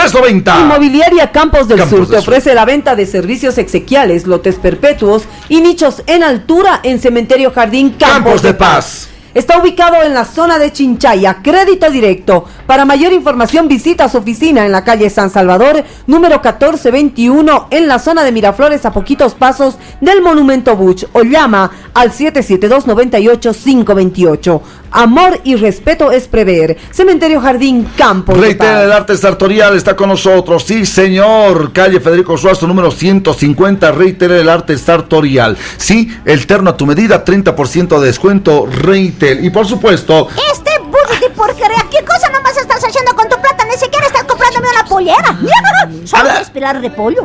390. Inmobiliaria Campos del Campos Sur te ofrece la venta de servicios exequiales, lotes perpetuos y nichos en altura en Cementerio Jardín Campos, Campos de Paz. Está ubicado en la zona de Chinchaya, crédito directo. Para mayor información visita su oficina en la calle San Salvador, número 1421, en la zona de Miraflores, a poquitos pasos del Monumento Buch, o llama al 772-98-528. Amor y respeto es prever. Cementerio Jardín Campos de Reitera, Paz. el arte sartorial está con nosotros. Sí, señor. Calle Federico Suazo, número 150. Reitera, el arte sartorial. Sí, el terno a tu medida, 30% de descuento. Reitel. Y por supuesto, Este burro de porquería, ¿qué cosa nomás estás haciendo con tu plata? Ni siquiera estás comprándome una pollera. Solo esperar de pollo.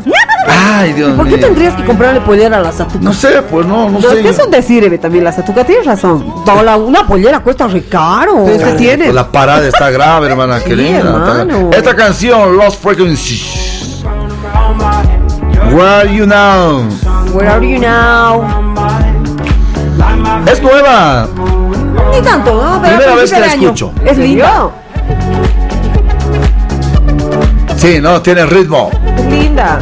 ay, Dios ¿Por qué mío. tendrías que comprarle pollera a la satuca? No sé, pues no, no No, sé. es que es un decir, Eve, también la satuca, tienes razón. No, la- una pollera cuesta re caro. ¿Qué tiene? pues La parada está grave, hermana querida. hermano. Esta canción, Lost Frequencies. Where are you now? Where are you now? Es nueva. Ni tanto, ¿no? Pero Primera a vez que la año. escucho. Es linda. Sí, no, tiene ritmo. Linda.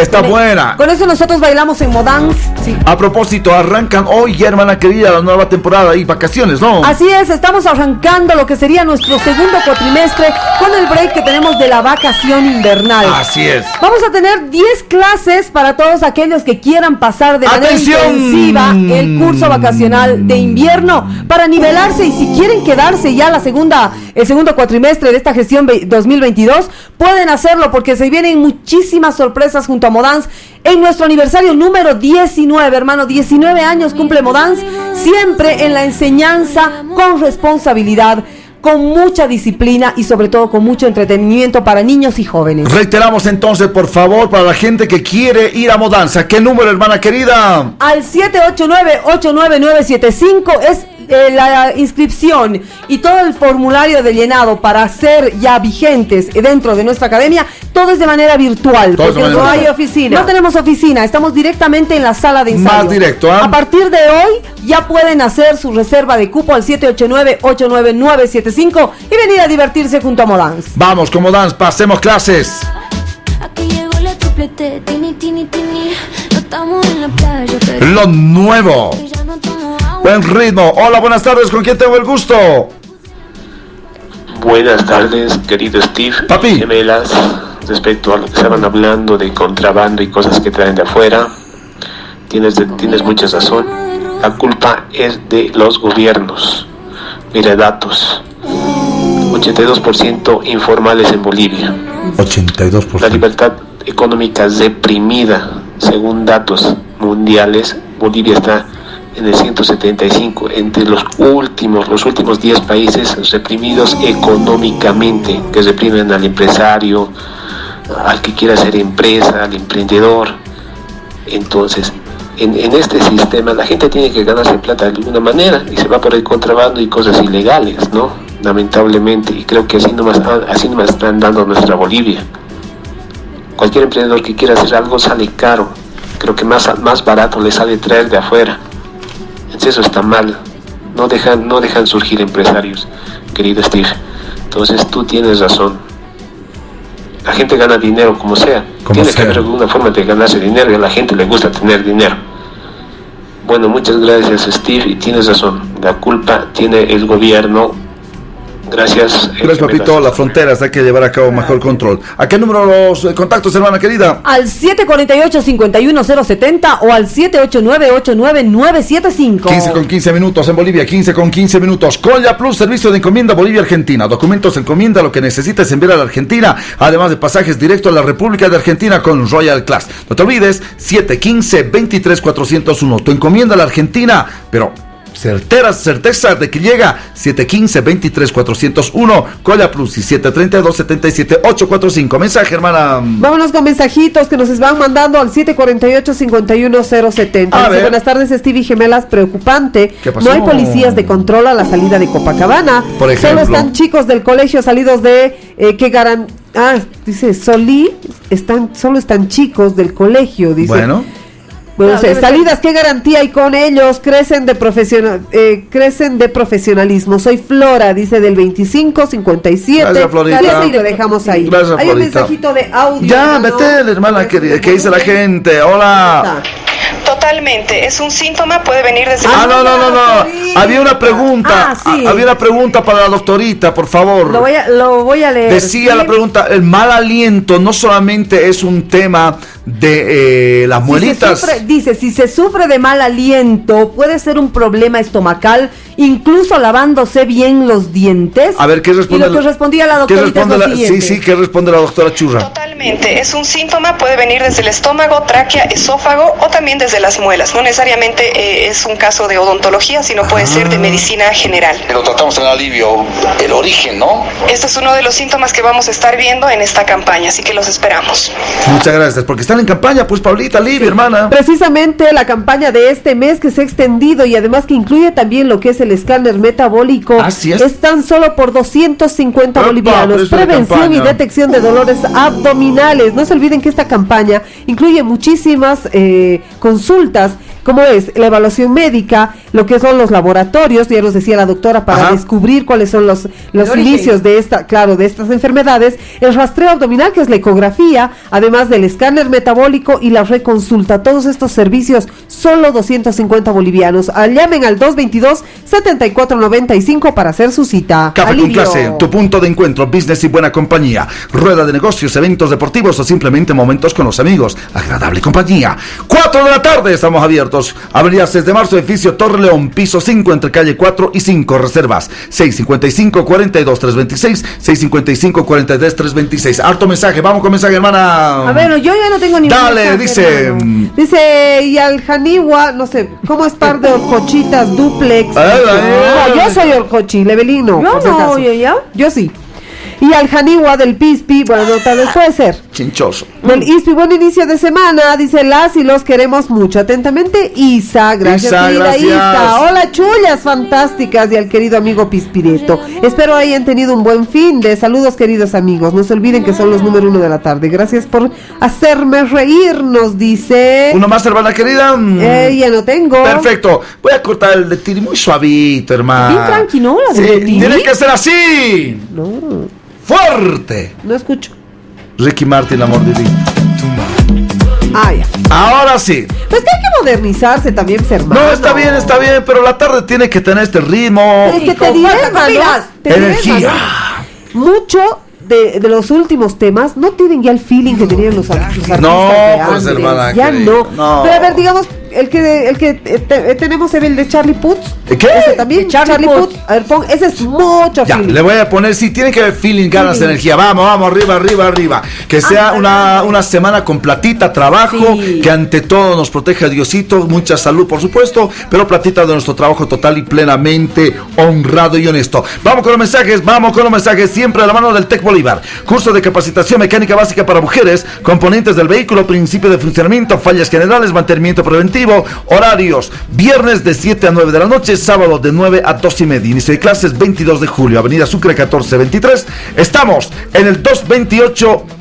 Está buena. Con eso nosotros bailamos en Modans. Sí. A propósito, arrancan hoy, hermana querida, la nueva temporada y vacaciones, ¿no? Así es, estamos arrancando lo que sería nuestro segundo cuatrimestre con el break que tenemos de la vacación invernal. Así es. Vamos a tener 10 clases para todos aquellos que quieran pasar de manera ¡Atención! intensiva el curso vacacional de invierno para nivelarse y si quieren quedarse ya la segunda el segundo cuatrimestre de esta gestión ve- 2022 pueden hacerlo porque se vienen muchísimas sorpresas junto a Modans en nuestro aniversario número 19, hermano, 19 años cumple Modans, siempre en la enseñanza con responsabilidad con mucha disciplina y sobre todo con mucho entretenimiento para niños y jóvenes. Reiteramos entonces, por favor, para la gente que quiere ir a Modanza, ¿qué número, hermana querida? al 789-89975 es eh, la inscripción y todo el formulario de llenado para ser ya vigentes dentro de nuestra academia, todo es de manera virtual. Todo porque manera no hay oficina. No tenemos oficina, estamos directamente en la sala de ensayo. Más directo, ¿ah? A partir de hoy ya pueden hacer su reserva de cupo al 789-89975 y venir a divertirse junto a Modans. Vamos, como dance, pasemos clases. Aquí llegó la triplete, tini, tini, tini. No estamos en la playa, pero Lo nuevo. Buen ritmo. Hola, buenas tardes. ¿Con quién tengo el gusto? Buenas tardes, querido Steve. Papi. Gemelas, respecto a lo que estaban hablando de contrabando y cosas que traen de afuera, tienes, tienes mucha razón. La culpa es de los gobiernos. Mira datos. 82% informales en Bolivia. 82%. La libertad económica reprimida, según datos mundiales, Bolivia está en el 175, entre los últimos, los últimos 10 países reprimidos económicamente, que reprimen al empresario, al que quiera hacer empresa, al emprendedor. Entonces, en, este sistema la gente tiene que ganarse plata de alguna manera y se va por el contrabando y cosas ilegales, ¿no? Lamentablemente, y creo que así nomás, así nomás están dando nuestra Bolivia cualquier emprendedor que quiera hacer algo sale caro. Creo que más, más barato le sale traer de afuera. Eso está mal. No dejan, no dejan surgir empresarios, querido Steve. Entonces tú tienes razón. La gente gana dinero como sea. Como Tiene sea. que haber alguna forma de ganarse dinero y a la gente le gusta tener dinero. Bueno, muchas gracias Steve y tienes razón. La culpa tiene el gobierno. Gracias. Gracias, papito. Las fronteras hay que llevar a cabo mejor control. ¿A qué número los eh, contactos, hermana querida? Al 748-51070 o al 789-89975. 15 con 15 minutos en Bolivia, 15 con 15 minutos. Colla Plus, servicio de encomienda Bolivia-Argentina. Documentos encomienda, lo que necesites enviar a la Argentina, además de pasajes directos a la República de Argentina con Royal Class. No te olvides, 715-23401. Tu encomienda a la Argentina, pero certera, certeza de que llega 715-23401. Colla Plus y 732-77-845. Mensaje, hermana. Vámonos con mensajitos que nos van mandando al 748-51070. A Dice, ver. buenas tardes, Stevie Gemelas. Preocupante. ¿Qué pasó? No hay policías de control a la salida de Copacabana. Por ejemplo. Solo están chicos del colegio salidos de eh, que garan. Ah, dice Solí. Están, solo están chicos del colegio. Dice. Bueno, Bueno, sé, salidas, ¿qué garantía hay con ellos? Crecen de profesional, eh, crecen de profesionalismo. Soy Flora, dice del 25, 57. Gracias, Florita. Sí, lo dejamos ahí. Gracias, hay un Florita. mensajito de audio. Ya, ¿no? metele, hermana querida. ¿Qué dice la gente? Hola. Totalmente, es un síntoma, puede venir desde Ah, no, no, no, no. doctorita. Había una pregunta. Ah, sí. Ah, Había una pregunta para la doctorita, por favor. Lo voy a, lo voy a leer. Decía ¿sí? la pregunta, el mal aliento no solamente es un tema de eh, las Si muelitas. sufre- dice, si se sufre de mal aliento, puede ser un problema estomacal, incluso lavándose bien los dientes. A ver, ¿qué responde Y lo que la- respondía la ¿Qué doctorita es responde lo la- siguiente. Sí, sí, ¿qué responde la doctora Churra? Totalmente, es un síntoma, puede venir desde el estómago, tráquea, esófago o también desde las muelas. No necesariamente eh, es un caso de odontología, sino puede ser de medicina general. Pero tratamos en alivio el origen, ¿no? Este es uno de los síntomas que vamos a estar viendo en esta campaña, así que los esperamos. Muchas gracias, porque están en campaña, pues Paulita, Lidia, hermana. Precisamente la campaña de este mes que se ha extendido y además que incluye también lo que es el escáner metabólico Así es. tan solo por 250 Epa, bolivianos. Prevención y detección de dolores abdominales. No se olviden que esta campaña incluye muchísimas eh, consultas como es la evaluación médica, lo que son los laboratorios, ya nos decía la doctora, para Ajá. descubrir cuáles son los, los inicios de esta, claro, de estas enfermedades, el rastreo abdominal, que es la ecografía, además del escáner metabólico y la reconsulta. Todos estos servicios, solo 250 bolivianos. Llamen al 222-7495 para hacer su cita. Café con clase, tu punto de encuentro, business y buena compañía, rueda de negocios, eventos deportivos o simplemente momentos con los amigos, agradable compañía. 4 de la tarde estamos abiertos. Avenida 6 de marzo, edificio Torre León, piso 5 entre calle 4 y 5, reservas 655 42 326, 655 43 326. Harto mensaje, vamos con mensaje, hermana. A ver, yo ya no tengo ni Dale, mensaje, dice. hermano. Dice, y al Janiwa, no sé, ¿cómo es par de horcochitas duplex? Ay, ay, ay. No, yo soy horcochi, Levelino. Yo no, yo ya. Yo sí. Y al Janiwa del Pispi, bueno, no, tal vez puede ser. Chinchoso. Del ISPI, buen inicio de semana, dice las y los queremos mucho. Atentamente, Isa, gracias Isa, querida gracias. Isa. Hola chullas fantásticas y al querido amigo Pispireto. Espero hayan tenido un buen fin de saludos queridos amigos. No se olviden que son los número uno de la tarde. Gracias por hacerme reír, nos dice. Uno más, hermana querida. Mm. Eh, ya no tengo. Perfecto. Voy a cortar el de Tiri muy suavito, hermano. Bien tranqui, ¿no? La de Sí, tiene que ser así. No, Fuerte. no escucho. Ricky Martin, amor de Dios. Ah, ya. Ahora sí. Pues que hay que modernizarse también, pues, hermano. No, está bien, está bien, pero la tarde tiene que tener este ritmo. Es que te diré, hermano, comidas. te diré, Energía. hermano, mucho de, de los últimos temas no tienen ya el feeling que tenían los, los artistas No, de pues, antes. hermana ya no. no. Pero a ver, digamos, el que el que eh, te- eh, tenemos es el de Charlie Puth. ¿De qué? Ese también, De Charlie Charlie, Puth. Puth. A ver, pon, ese es mucho Ya, feeling. le voy a poner, sí, tiene que haber feeling, ganas de energía. Vamos, vamos, arriba, arriba, arriba. Que sea una, una semana con platita, trabajo, Sí. que ante todo nos proteja Diosito, mucha salud, por supuesto, pero platita de nuestro trabajo total y plenamente honrado y honesto. Vamos con los mensajes, vamos con los mensajes, siempre a la mano del Tec Bolívar. Curso de capacitación mecánica básica para mujeres, componentes del vehículo, principio de funcionamiento, fallas generales, mantenimiento preventivo, horarios, viernes de 7 a 9 de la noche, sábado de 9 a 2 y media. Inicio de clases 22 de julio, Avenida Sucre 1423. Estamos en el 228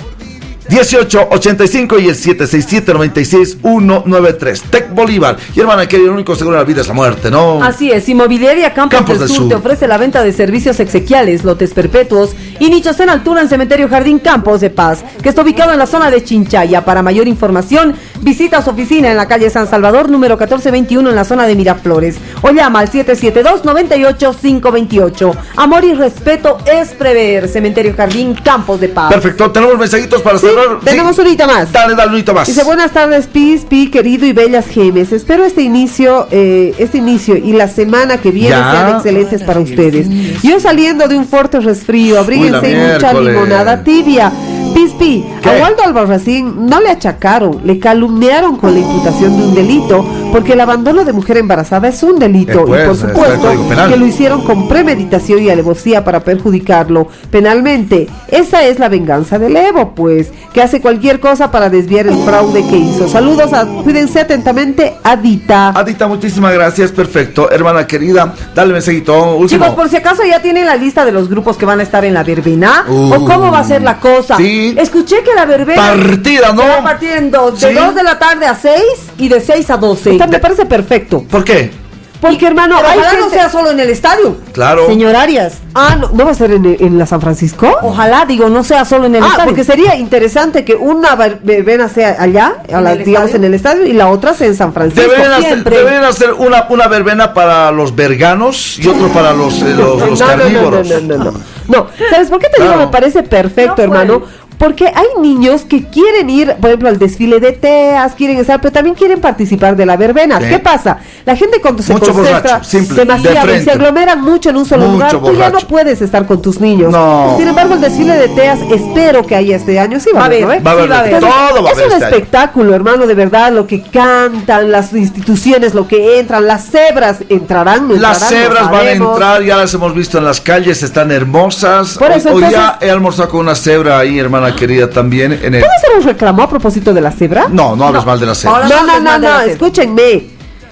1885 y el 767-96193. Tec Bolívar. Y hermana, que el único seguro de la vida es la muerte, ¿no? Así es, Inmobiliaria Campos, Campos del, del Sur, Sur. te ofrece la venta de servicios exequiales, lotes perpetuos y nichos en altura en Cementerio Jardín Campos de Paz, que está ubicado en la zona de Chinchaya. Para mayor información, visita su oficina en la calle San Salvador, número 1421, en la zona de Miraflores, o llama al 772-98528. Amor y respeto es prever. Cementerio Jardín Campos de Paz. Perfecto, tenemos mensajitos para Sí, tenemos unita más. Dale, dale, unito más. Dice buenas tardes, Pis, Pi, querido y bellas gemes. Espero este inicio, eh, este inicio y la semana que viene Ya. sean excelentes para ustedes. Yo saliendo de un fuerte resfrío, abríguense mucha limonada tibia. Pis, Pi, ¿Qué? a Waldo Albarracín no le achacaron, le calumniaron con la imputación de un delito, porque el abandono de mujer embarazada es un delito Eh, pues, y por supuesto que lo hicieron con premeditación y alevosía para perjudicarlo penalmente. Esa es la venganza del Evo, pues, que hace cualquier cosa para desviar el fraude que hizo. Saludos, a, cuídense atentamente, Adita. Adita, muchísimas gracias. Perfecto. Hermana querida, dale mensajito. Último. Chicos, por si acaso ya tienen la lista de los grupos que van a estar en la verbena Uh. o cómo va a ser la cosa. Sí. Escuché que la verbena Partida, ¿no? se va a partir en dos, de Sí. 2 de la tarde a 6 y de 6 a 12. Esta me parece perfecto. ¿Por qué? Porque, hermano, Pero hay ojalá gente- no sea solo en el estadio. Claro. Señor Arias. Ah, no, ¿no va a ser en, en la San Francisco? Ojalá, digo, no sea solo en el Ah, estadio. porque sería interesante que una ver- verbena sea allá, a ¿En la- digamos estadio? en el estadio, y la otra sea en San Francisco. Deberían hacer, una, una verbena para los verganos y otro para los, eh, los, los no, no, no, carnívoros. no, no, no, no. No, ¿sabes por qué te Claro. digo? Me parece perfecto, hermano. Porque hay niños que quieren ir, por ejemplo, al desfile de teas, quieren estar, pero también quieren participar de la verbena. Sí. ¿Qué pasa? La gente cuando se Mucho concentra borracho, de demasiado y se aglomeran mucho en un solo Mucho lugar, tú ya no puedes estar con tus niños. No. Sin embargo, el desfile de teas espero que haya este año. Sí va, Va a a haber, ¿no? Va a haber, Sí todo va a es haber un este año. espectáculo, hermano, de verdad, lo que cantan, las instituciones, lo que entran, las cebras entrarán, no Las entrarán, no cebras van a entrar, ya las hemos visto en las calles, están hermosas. Por eso, hoy, hoy entonces- ya he almorzado con una cebra ahí, hermana querida, también. En el... ¿Puedo hacer un reclamo a propósito de la cebra? No, no hables mal de la cebra. No, no no, no, escúchenme.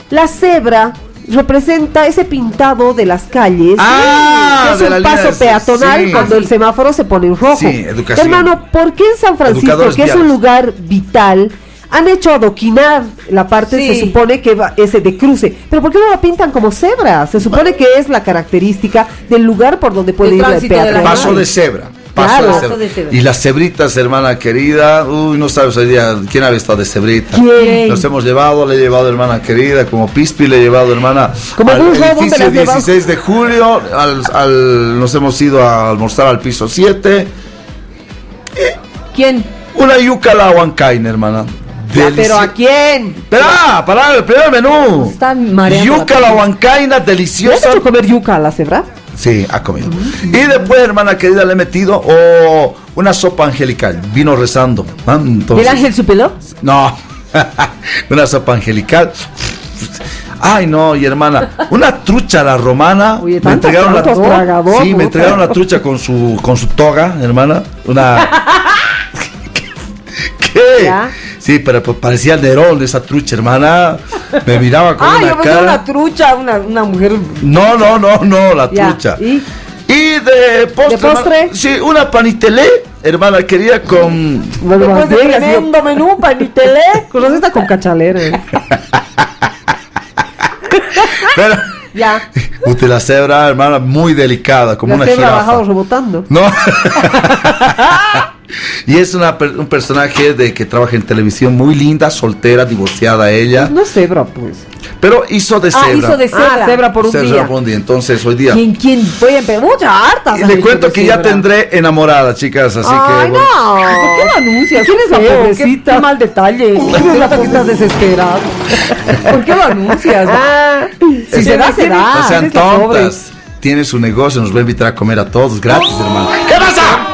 La cebra representa ese pintado de las calles. Ah, es un paso peatonal sí. cuando el semáforo se pone en rojo. Sí, educación. Hermano, ¿por qué en San Francisco, Educadores que es un lugar vital, han hecho adoquinar la parte, Sí. se supone que va, ese de cruce? Pero ¿por qué no la pintan como cebra? Se supone que es la característica del lugar por donde puede El ir el peatonal. Paso de cebra. Paso, Claro. de, cebra. de cebra. Y las cebritas, hermana querida. Uy, no sabes hoy día quién ha estado de cebrita. ¿Quién? Nos hemos llevado, le he llevado hermana querida, como Pispi le he llevado hermana. Como al Gus Robo, ¿dónde edificio la has llevado? 16 de julio. Al, al- nos hemos ido a almorzar al piso 7. ¿Quién? Una yuca la huancaina, hermana. Ya, pero ¿a quién? Espera, para el primer menú. Está mareando Yuca la la huancaina, ¿Le has deliciosa. hecho comer yuca a la cebra? Sí, ha comido. Y después, hermana querida, le he metido oh, una sopa angelical. Vino rezando. Entonces- ¿El ángel supeló? No, una sopa angelical. Ay, no, y hermana, una trucha a la romana. Oye, me entregaron la tragador, Sí, me entregaron la trucha con su con su toga, hermana. Una ¿Qué? Ya. Sí, pero pues, parecía el Nerón de esa trucha, hermana. Me miraba con Ah, una yo cara. una trucha, una, una mujer. No, no, no, no, la Ya, trucha. ¿y? Y de postre. ¿De postre? hermana, sí, una panitelé, hermana querida, con. Bueno, Después de tremendo menú, panitelé. Conoces esta con cachalera. eh. Pero, Ya. usted la cebra, hermana, muy delicada, como La una cebra ha jirafa. bajado rebotando. No. y es una, per- un personaje de que trabaja en televisión muy linda, soltera, divorciada ella. No cebra, pues. Pero hizo de cebra. Ah, hizo de Ah, cebra. cebra por un Cebra día. por un día. Entonces, hoy día. ¿Quién, quién? Voy a empezar. Muchas hartas. Y le cuento que ya cebra. tendré enamorada, chicas. Así Ay, que. bueno. no. ¿Por qué lo anuncias? ¿Quién es la pobrecita? Qué, qué mal detalle. Se nota que estás desesperado. ¿Por qué lo anuncias? Ah, si se da, se da. No sean la tontas. Tiene su negocio, nos va a invitar a comer a todos gratis, hermano.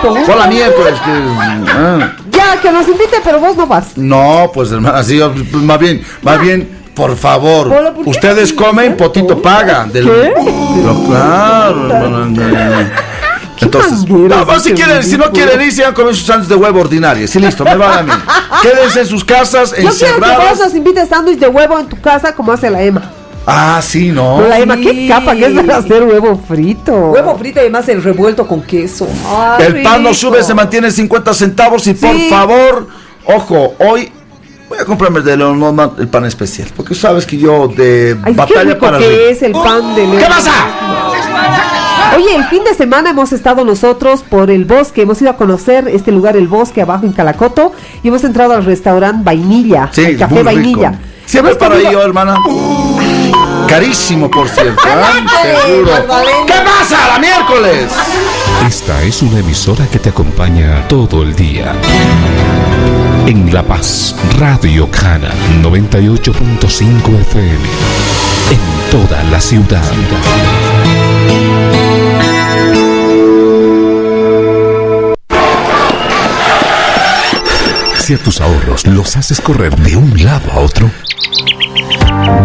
Hola, miércoles. que- ah. Ya, que nos invite, pero vos no vas. No, pues hermano, así, pues, más bien, más bien, por favor, Polo, ¿por qué ustedes no comen, Potito paga. Del, ¿Qué? Claro, no, no, no. Entonces, no, pues, si quieren, si no quieren ir, sigan comiendo sus sándwiches de huevo ordinarios. Sí, listo, me va a mí. Quédense en sus casas, Yo quiero que vos nos invites sándwich de huevo en tu casa como hace la Emma. Ah, sí, no. Pero la Emma, qué capa que es para hacer huevo frito. Huevo frito y además el revuelto con queso. Ay, El pan no sube, se mantiene en 50 centavos y por Sí. favor, ojo, hoy voy a comprarme de León Norman el pan especial, porque sabes que yo de Ay, qué batalla rico para es el pan de ¿Qué pasa? Oye, el fin de semana hemos estado nosotros por el bosque, hemos ido a conocer este lugar, el bosque, abajo en Calacoto, y hemos entrado al restaurante Vainilla, Sí, el café muy vainilla. rico. Siempre para yo, hermana. Carísimo, por cierto. Seguro. ¿Qué pasa? ¡La miércoles! Esta es una emisora que te acompaña todo el día. En La Paz, Radio Cana 98.5 FM. En toda la ciudad. Si a tus ahorros los haces correr de un lado a otro,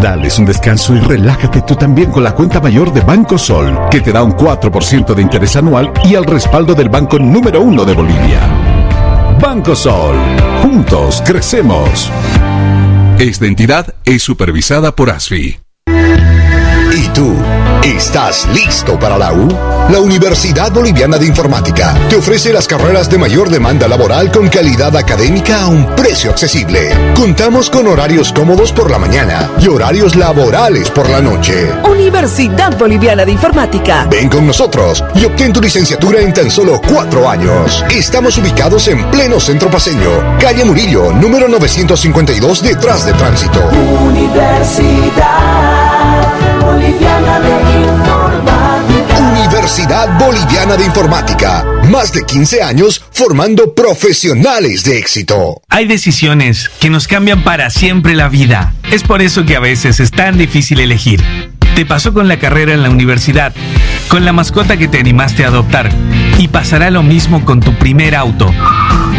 Dales un descanso y relájate tú también con la cuenta mayor de Banco Sol, que te da un 4% de interés anual y al respaldo del banco número uno de Bolivia. Banco Sol. Juntos crecemos. Esta entidad es supervisada por ASFI. ¿Estás listo para la U? La Universidad Boliviana de Informática te ofrece las carreras de mayor demanda laboral con calidad académica a un precio accesible. Contamos con horarios cómodos por la mañana y horarios laborales por la noche. Universidad Boliviana de Informática. Ven con nosotros y obtén tu licenciatura en tan solo cuatro años. Estamos ubicados en pleno centro paseño, calle Murillo, número 952, detrás de tránsito. Universidad Universidad Boliviana de Informática. Más de 15 años formando profesionales de éxito. Hay decisiones que nos cambian para siempre la vida. Es por eso que a veces es tan difícil elegir. Te pasó con la carrera en la universidad, con la mascota que te animaste a adoptar, y pasará lo mismo con tu primer auto.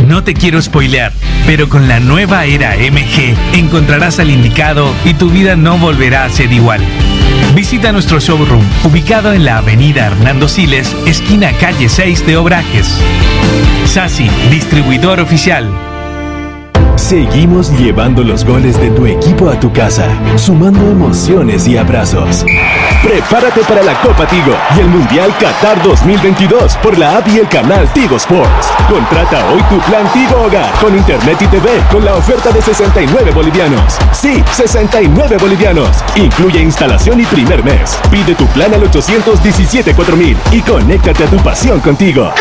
No te quiero spoilear, pero con la nueva era MG encontrarás al indicado y tu vida no volverá a ser igual. Visita nuestro showroom, ubicado en la avenida Hernando Siles, esquina calle 6 de Obrajes. Sasi, distribuidor oficial. Seguimos llevando los goles de tu equipo a tu casa, sumando emociones y abrazos. Prepárate para la Copa Tigo y el Mundial Qatar 2022 por la app y el canal Tigo Sports. Contrata hoy tu plan Tigo Hogar con Internet y TV con la oferta de 69 bolivianos. Sí, 69 bolivianos. Incluye instalación y primer mes. Pide tu plan al 817 4000 y conéctate a tu pasión contigo.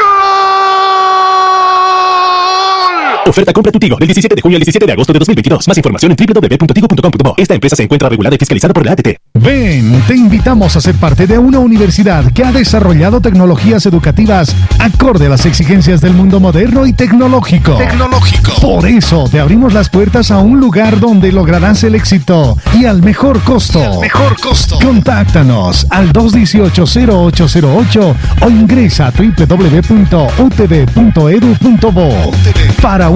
Oferta compra tu Tigo del 17 de junio al 17 de agosto de 2022. Más información en www.tigo.com.bo. Esta empresa se encuentra regulada y fiscalizada por la ATT. Ven, te invitamos a ser parte de una universidad que ha desarrollado tecnologías educativas acorde a las exigencias del mundo moderno y tecnológico. Tecnológico. Por eso te abrimos las puertas a un lugar donde lograrás el éxito y al mejor costo. Mejor costo. Contáctanos al 218-0808 o ingresa a www.utv.edu.bo. Para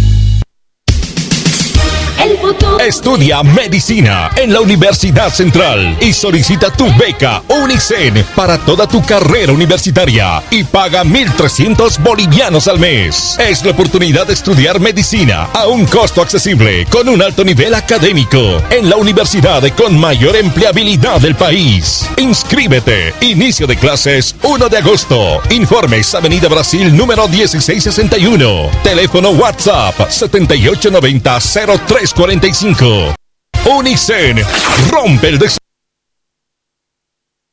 Estudia medicina en la Universidad Central y solicita tu beca Unicen para toda tu carrera universitaria y paga 1.300 bolivianos al mes. Es la oportunidad de estudiar medicina a un costo accesible con un alto nivel académico en la universidad con mayor empleabilidad del país. Inscríbete. Inicio de clases 1 de agosto. Informes Avenida Brasil número 1661. Teléfono WhatsApp 7890 0345. Unicen rompe el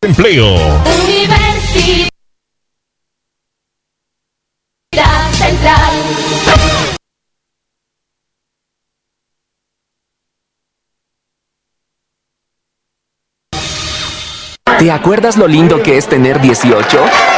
desempleo. Universidad Central. ¿Te acuerdas lo lindo que es tener 18?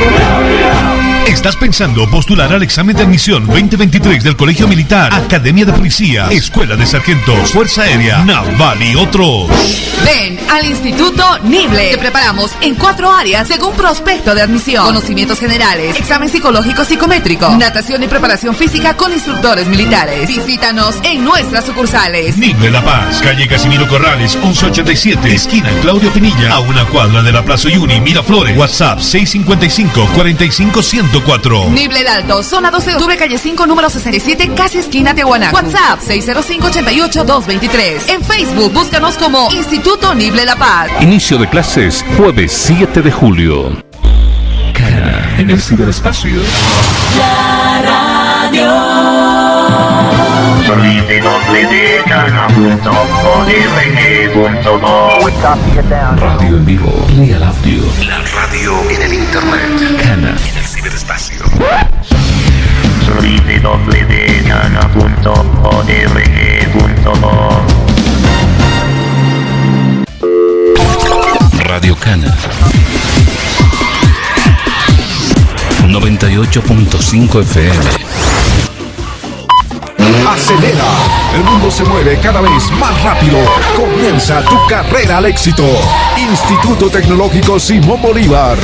Hallelujah! ¿Estás pensando postular al examen de admisión 2023 del Colegio Militar, Academia de Policía, Escuela de Sargentos, Fuerza Aérea, Naval y otros? Ven al Instituto Nible. Te preparamos en cuatro áreas según prospecto de admisión. Conocimientos generales, examen psicológico psicométrico, natación y preparación física con instructores militares. Visítanos en nuestras sucursales. Nible La Paz, calle Casimiro Corrales, 1187, esquina Claudio Pinilla, a una cuadra de la Plaza Yuni, Miraflores. WhatsApp 655 45 104. Nible el Alto, zona 12 de octubre, calle 5, número 67, casi esquina Tiahuanaco. WhatsApp 605-88-223. En Facebook, búscanos como Instituto Nible La Paz. Inicio de clases, jueves 7 de julio. Cana en el ciberespacio. La radio. Radio en vivo, Real Audio. La radio en el internet. Cana en el ciberespacio. Radio Cana. 98.5 FM. Acelera. El mundo se mueve cada vez más rápido. Comienza tu carrera al éxito. Instituto Tecnológico Simón Bolívar.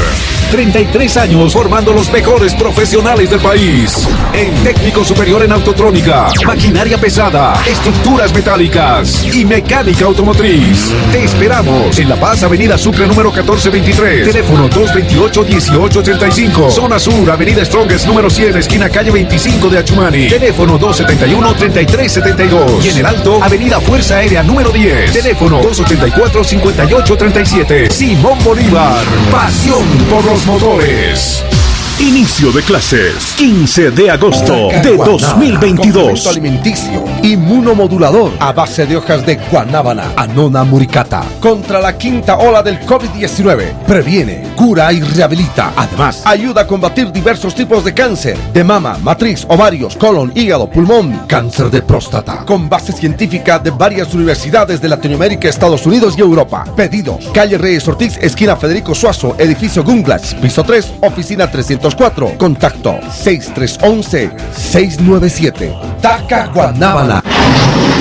33 años formando los mejores profesionales del país. En técnico superior en autotrónica, maquinaria pesada, estructuras metálicas y mecánica automotriz. Te esperamos en La Paz, Avenida Sucre número 1423. Teléfono 228-1885. Zona Sur, Avenida Strongest número 100, esquina calle 25 de Achumani. Teléfono 271-3372. Y en el Alto, Avenida Fuerza Aérea número 10. Teléfono 284-5837. Simón Bolívar. Pasión por los motores. Inicio de clases 15 de agosto de 2022. Complemento alimenticio, inmunomodulador a base de hojas de guanábana, anona muricata, contra la quinta ola del COVID-19. Previene, cura y rehabilita. Además, ayuda a combatir diversos tipos de cáncer, de mama, matriz, ovarios, colon, hígado, pulmón, cáncer de próstata. Con base científica de varias universidades de Latinoamérica, Estados Unidos y Europa. Pedidos, calle Reyes Ortiz, esquina Federico Suazo, edificio Gunglas, piso 3, oficina 304. Contacto 6311-697. Taca Guanábana.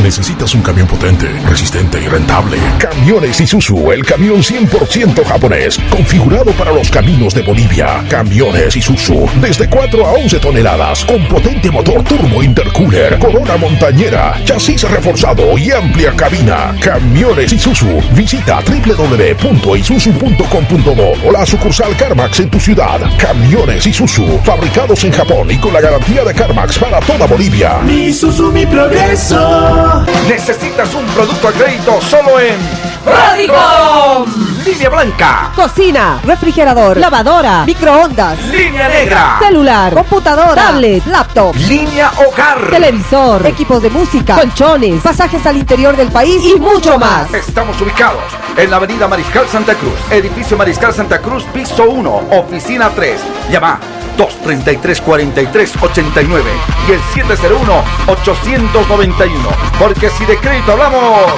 ¿Necesitas un camión potente, resistente y rentable? Camiones Isuzu, el camión 100% japonés, configurado para los caminos de Bolivia. Camiones Isuzu, desde 4 a 11 toneladas, con potente motor turbo intercooler, corona montañera, chasis reforzado y amplia cabina. Camiones Isuzu, visita www.isuzu.com.do o la sucursal CarMax en tu ciudad. Camiones Isuzu, fabricados en Japón y con la garantía de CarMax para toda Bolivia. Mi Isuzu, mi progreso. Necesitas un producto a crédito solo en Radicom. Línea blanca. Cocina, refrigerador, lavadora, microondas, Línea negra. celular, computadora, tablet, laptop, Línea hogar. televisor, equipos de música, colchones, pasajes al interior del país y mucho más. Estamos ubicados en la avenida Mariscal Santa Cruz, edificio Mariscal Santa Cruz, piso 1, oficina 3. Llama 233-4389 y el 701-891. Porque si de crédito hablamos...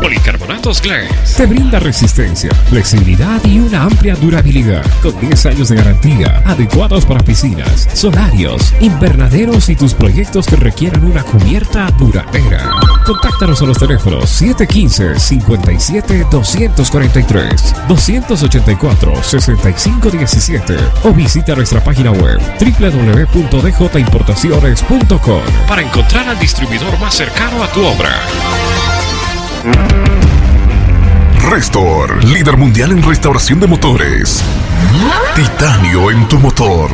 Policarbonatos Glass te brinda resistencia, flexibilidad y una amplia durabilidad con 10 años de garantía, adecuados para piscinas, solarios, invernaderos y tus proyectos que requieran una cubierta duradera. Contáctanos a los teléfonos 715-57-243, 284-6517 o visita nuestra página web www.djimportaciones.com para encontrar al distribuidor más cercano a tu obra. Restor, líder mundial en restauración de motores. Titanio en tu motor.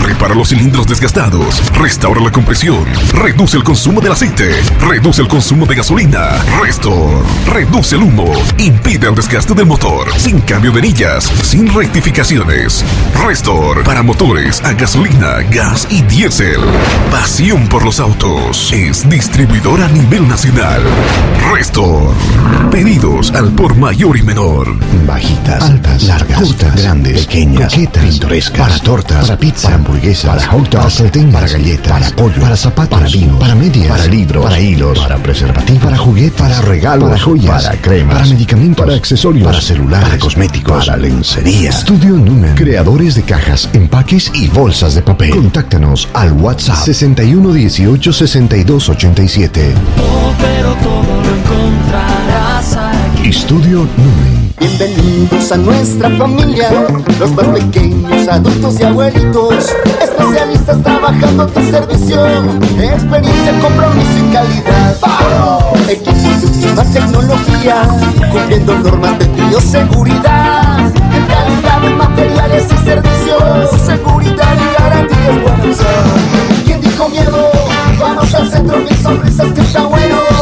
Repara los cilindros desgastados, restaura la compresión, reduce el consumo del aceite, reduce el consumo de gasolina. Restor, reduce el humo, impide el desgaste del motor, sin cambio de anillas, sin rectificaciones. Restor, para motores a gasolina, gas y diésel. Pasión por los autos. Es distribuidor a nivel nacional. Restor. Pedidos al por mayor y menor. Bajitas, altas, largas, cortas, grandes, pequeñas, coquetas, pintorescas, para tortas, para pizza, hamburguesas, para hot dogs, para sartén, para galletas, para pollo, para zapatos, para vino, para medias, para libros, para hilos, para preservativos, para juguetes, para regalos, para joyas, para cremas, para medicamentos, para accesorios, para celular, para cosméticos, para lencería. Estudio Numen, creadores de cajas, empaques y bolsas de papel. Contáctanos al WhatsApp 61 18 62 87. pero todo lo encontrarás aquí. Estudio Numen. Bienvenidos a nuestra familia, los más pequeños, adultos y abuelitos, especialistas trabajando a tu servicio, experiencia, compromiso y calidad. Equipos de última tecnología, cumpliendo normas de bioseguridad, calidad en materiales y servicios, seguridad y garantías buenas. ¿Quién dijo miedo? Vamos al centro, mil sonrisas que está bueno.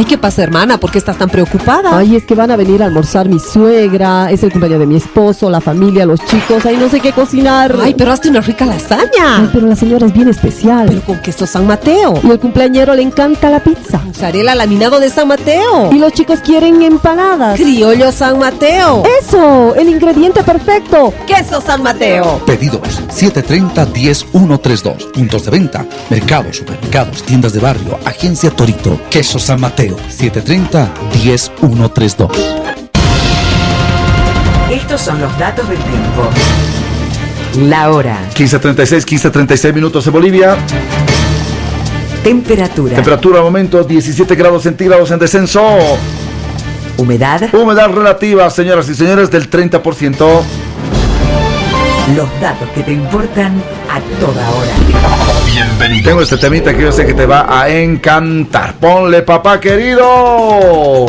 Ay, ¿qué pasa, hermana? ¿Por qué estás tan preocupada? Ay, es que van a venir a almorzar mi suegra, es el cumpleaños de mi esposo, la familia, los chicos, ay, no sé qué cocinar. Ay, pero hazte una rica lasaña. Ay, pero la señora es bien especial. Pero con queso San Mateo. Y el cumpleañero le encanta la pizza. Mozzarella laminado de San Mateo. Y los chicos quieren empanadas. Criollo San Mateo. Eso, el ingrediente perfecto. Queso San Mateo. Pedidos 730-10132. Puntos de venta. Mercados, supermercados, tiendas de barrio. Agencia Torito. Queso San Mateo. 730-10132. Estos son los datos del tiempo. La hora. 15.36, 15.36 minutos en Bolivia. Temperatura. Temperatura al momento 17 grados centígrados en descenso. Humedad. Humedad relativa, señoras y señores, del 30%. Los datos que te importan a toda hora. Bienvenido. Tengo este temita que yo sé que te va a encantar. Ponle, papá querido.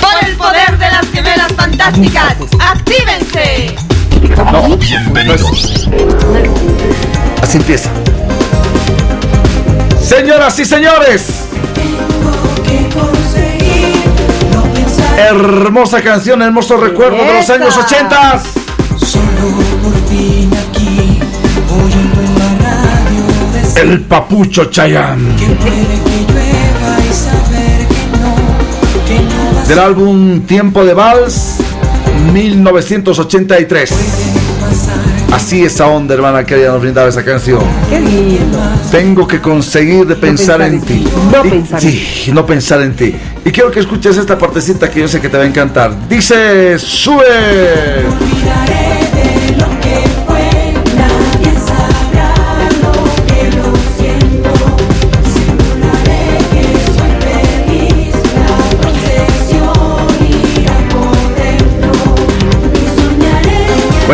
Por el poder de las gemelas fantásticas, ¡actívense! No, bienvenidos. Así empieza. Señoras y señores. Hermosa canción, hermoso recuerdo de los años 80. El papucho Chayanne. Del álbum Tiempo de Vals, 1983. Así esa onda, hermana, que nos brindaba esa canción. Qué lindo. Tengo que conseguir de pensar, pensar en ti. ti. No Y- pensar en sí, no pensar en ti. Y quiero que escuches esta partecita que yo sé que te va a encantar. Dice, sube.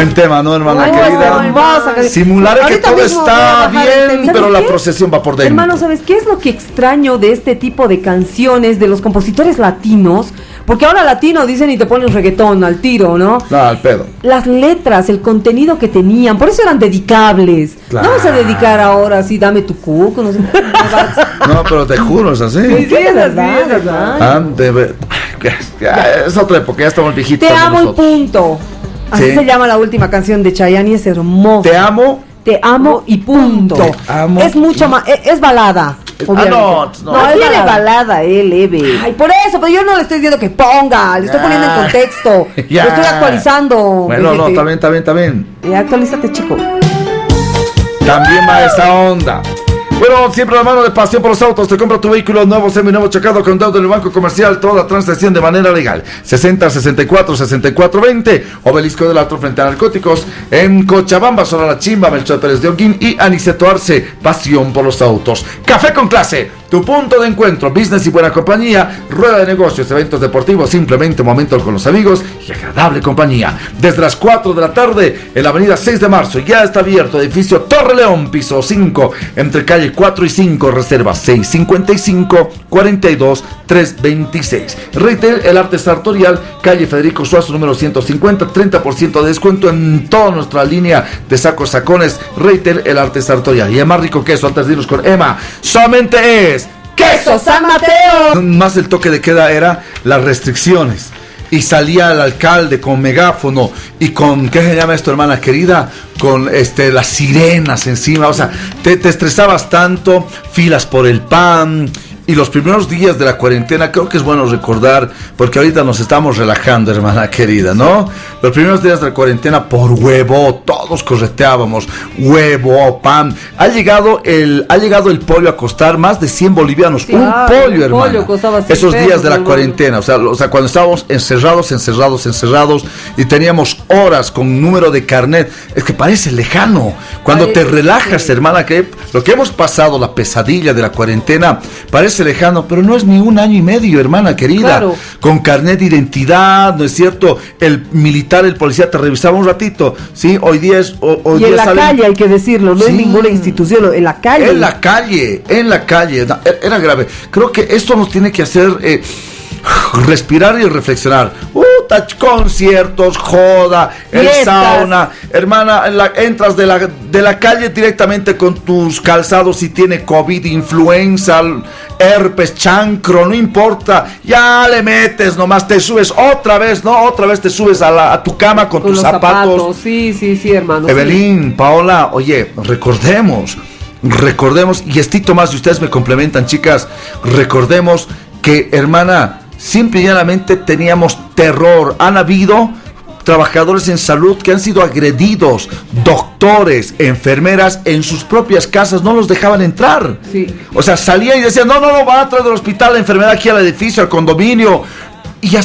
Buen tema, ¿no, hermana Ay, querida? Simularé que todo está bien, pero ¿Sabes la qué? procesión va por dentro. Hermano, ¿sabes qué es lo que extraño de este tipo de canciones de los compositores latinos? Porque ahora latino dicen y te ponen reggaetón al tiro, ¿no? No, al pedo. Las letras, el contenido que tenían, por eso eran dedicables. Claro. No vas a dedicar ahora así, dame tu cuco, no sé. No, pero te juro, es así. Sí, sí, es así, es verdad. Ah, es otra época, ya estamos viejitos. Te amo y punto. Así Sí. se llama la última canción de Chayanne y es hermosa. Te amo. Te amo y punto. Te amo es mucho más, es, es balada. obviamente. no, no. no, No es tiene balada. balada él, Eve. Ay, por eso, pero yo no le estoy diciendo que ponga, le estoy Ya. poniendo en contexto. Ya. Lo estoy actualizando. Bueno, no, también, también. Eh, actualízate, chico. También va esa onda. Bueno, siempre la mano de pasión por los autos. Te compra tu vehículo nuevo, seminuevo, checado con deuda en el banco comercial. Toda transacción de manera legal. 60 64 64 20. Obelisco del Alto frente a narcóticos. En Cochabamba, Zona La Chimba, Melchor Pérez de Holguín y Aniceto Arce. Pasión por los autos. Café con clase. Tu punto de encuentro, business y buena compañía, rueda de negocios, eventos deportivos, simplemente momentos con los amigos y agradable compañía. Desde las 4 de la tarde en la avenida 6 de marzo ya está abierto edificio Torre León, piso 5, entre calle 4 y 5, reserva 655 42 326. Retail, el arte sartorial, calle Federico Suazo número 150, 30% de descuento en toda nuestra línea de sacos sacones. Retail, el arte sartorial. Y el más rico queso, antes de irnos con Emma, solamente es ¡Queso San Mateo! más el toque de queda era las restricciones. Y salía el alcalde con megáfono y con, ¿qué se llama esto, hermana querida? Con este, las sirenas encima. O sea, te, te estresabas tanto, filas por el pan. Y los primeros días de la cuarentena, creo que es bueno recordar, porque ahorita nos estamos relajando, hermana querida, ¿no? Los primeros días de la cuarentena, por huevo, todos correteábamos, huevo, pan. Ha llegado el, ha llegado el pollo a costar más de 100 bolivianos. Claro, un pollo, un hermano. pollo 100 Esos días pesos, de la hermano. cuarentena, o sea, o sea, cuando estábamos encerrados, encerrados, encerrados y teníamos horas con número de carnet, es que parece lejano. Cuando te relajas, hermana, que lo que hemos pasado, la pesadilla de la cuarentena, parece lejano, pero no es ni un año y medio, hermana querida. Claro. Con carnet de identidad, ¿no es cierto? El militar, el policía te revisaba un ratito, ¿sí? Hoy día es... ho- Hoy Y día en la salen- calle hay que decirlo, no Sí. es ninguna institución, en la calle. en la calle, en la calle. E- Era grave. Creo que esto nos tiene que hacer eh, respirar y reflexionar. Puta, conciertos, joda, el Fiestas. sauna. Hermana, en la- entras de la, de la calle directamente con tus calzados si tiene COVID, influenza, herpes, chancro, no importa. Ya le metes nomás, te subes otra vez, ¿no? Otra vez te subes a, la- a tu cama con, Con tus zapatos. zapatos. Sí, sí, sí, hermano. sí. Evelyn, Paola, oye, recordemos, recordemos, y estito más, y ustedes me complementan, chicas, recordemos que, hermana, simple y llanamente teníamos terror. Han habido trabajadores en salud que han sido agredidos, doctores, enfermeras, en sus propias casas, no los dejaban entrar. Sí. O sea, salían y decían, no, no, no, van a traer del hospital la enfermedad aquí al edificio, al condominio. Y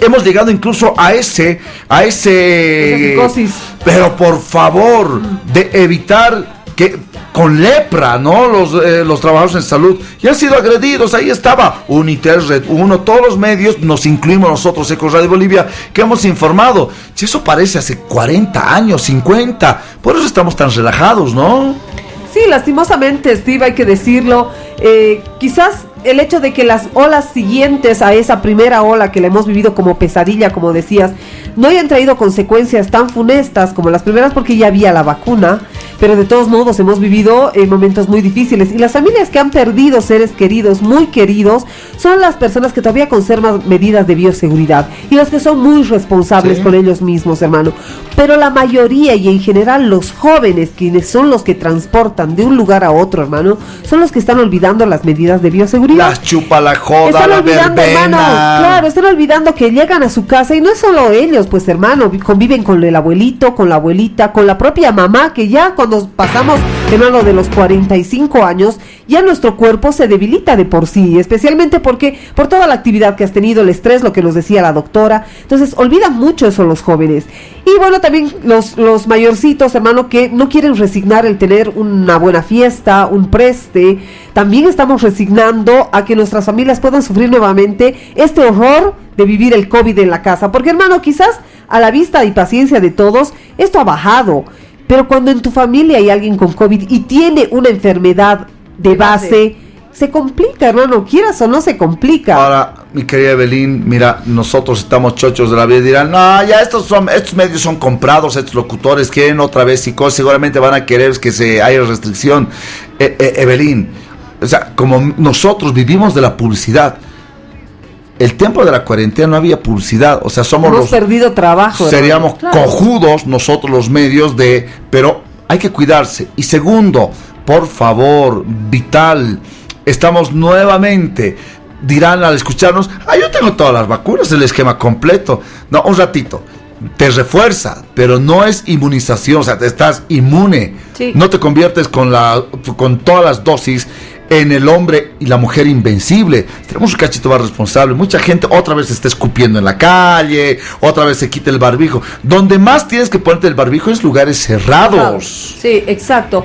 hemos llegado incluso a ese, a ese... Esa psicosis. Pero por favor, de evitar que con lepra, ¿no? Los, eh, los trabajadores en salud ya han sido agredidos. Ahí estaba Unitel, Red 1, todos los medios, nos incluimos nosotros, Eco Radio Bolivia, que hemos informado. Si eso parece hace 40 años, 50, por eso estamos tan relajados, ¿no? Sí, lastimosamente, Steve, hay que decirlo. Eh, quizás el hecho de que las olas siguientes a esa primera ola que la hemos vivido como pesadilla, como decías, no hayan traído consecuencias tan funestas como las primeras porque ya había la vacuna, pero de todos modos hemos vivido eh, momentos muy difíciles y las familias que han perdido seres queridos, muy queridos, son las personas que todavía conservan medidas de bioseguridad y las que son muy responsables Sí. con ellos mismos, hermano. Pero la mayoría y en general los jóvenes, quienes son los que transportan de un lugar a otro, hermano, son los que están olvidando las medidas de bioseguridad. Las chupa la joda, Están la olvidando, hermano, claro, están olvidando que llegan a su casa y no es solo ellos, pues hermano, vi- conviven con el abuelito, con la abuelita, con la propia mamá, que ya cuando pasamos, hermano, de los 45 años, ya nuestro cuerpo se debilita de por sí, especialmente porque por toda la actividad que has tenido, el estrés, lo que nos decía la doctora, entonces olvidan mucho eso los jóvenes. Y bueno, también los, los mayorcitos, hermano, que no quieren resignar el tener una buena fiesta, un preste, también estamos resignando a que nuestras familias puedan sufrir nuevamente este horror de vivir el COVID en la casa. Porque hermano, quizás a la vista y paciencia de todos, esto ha bajado. Pero cuando en tu familia hay alguien con COVID y tiene una enfermedad de base, se complica, hermano, quieras o no se complica. Ahora, mi querida Evelyn, mira, nosotros estamos chochos de la vida y dirán, no, ya estos son, estos medios son comprados, estos locutores quieren otra vez y seguramente van a querer que se haya restricción. Eh, eh, Evelyn, o sea, como nosotros vivimos de la publicidad, el tiempo de la cuarentena no había publicidad, o sea, somos Hemos los perdido trabajo. seríamos Claro. cojudos nosotros los medios de, pero hay que cuidarse. Y segundo, por favor, vital, estamos nuevamente, dirán al escucharnos, ah, yo tengo todas las vacunas, el esquema completo. No, un ratito. Te refuerza, pero no es inmunización, o sea, te estás inmune. Sí. No te conviertes con, la, con todas las dosis en el hombre y la mujer invencible. Tenemos un cachito más responsable. Mucha gente otra vez se está escupiendo en la calle, otra vez se quita el barbijo. Donde más tienes que ponerte el barbijo es lugares cerrados. Sí, exacto.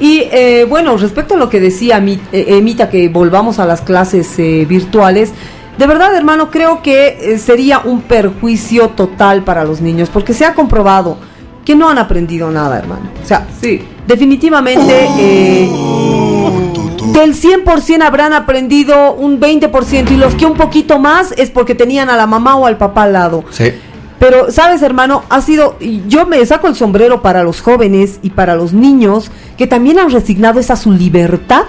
Y eh, bueno, respecto a lo que decía Mi- eh, Emita, que volvamos a las clases eh, virtuales, de verdad, hermano, creo que eh, sería un perjuicio total para los niños, porque se ha comprobado que no han aprendido nada, hermano. O sea, sí, definitivamente eh, del 100% habrán aprendido un 20% y los que un poquito más es porque tenían a la mamá o al papá al lado. Sí. Pero, ¿sabes, hermano? Ha sido. Yo me saco el sombrero para los jóvenes y para los niños que también han resignado esa su libertad.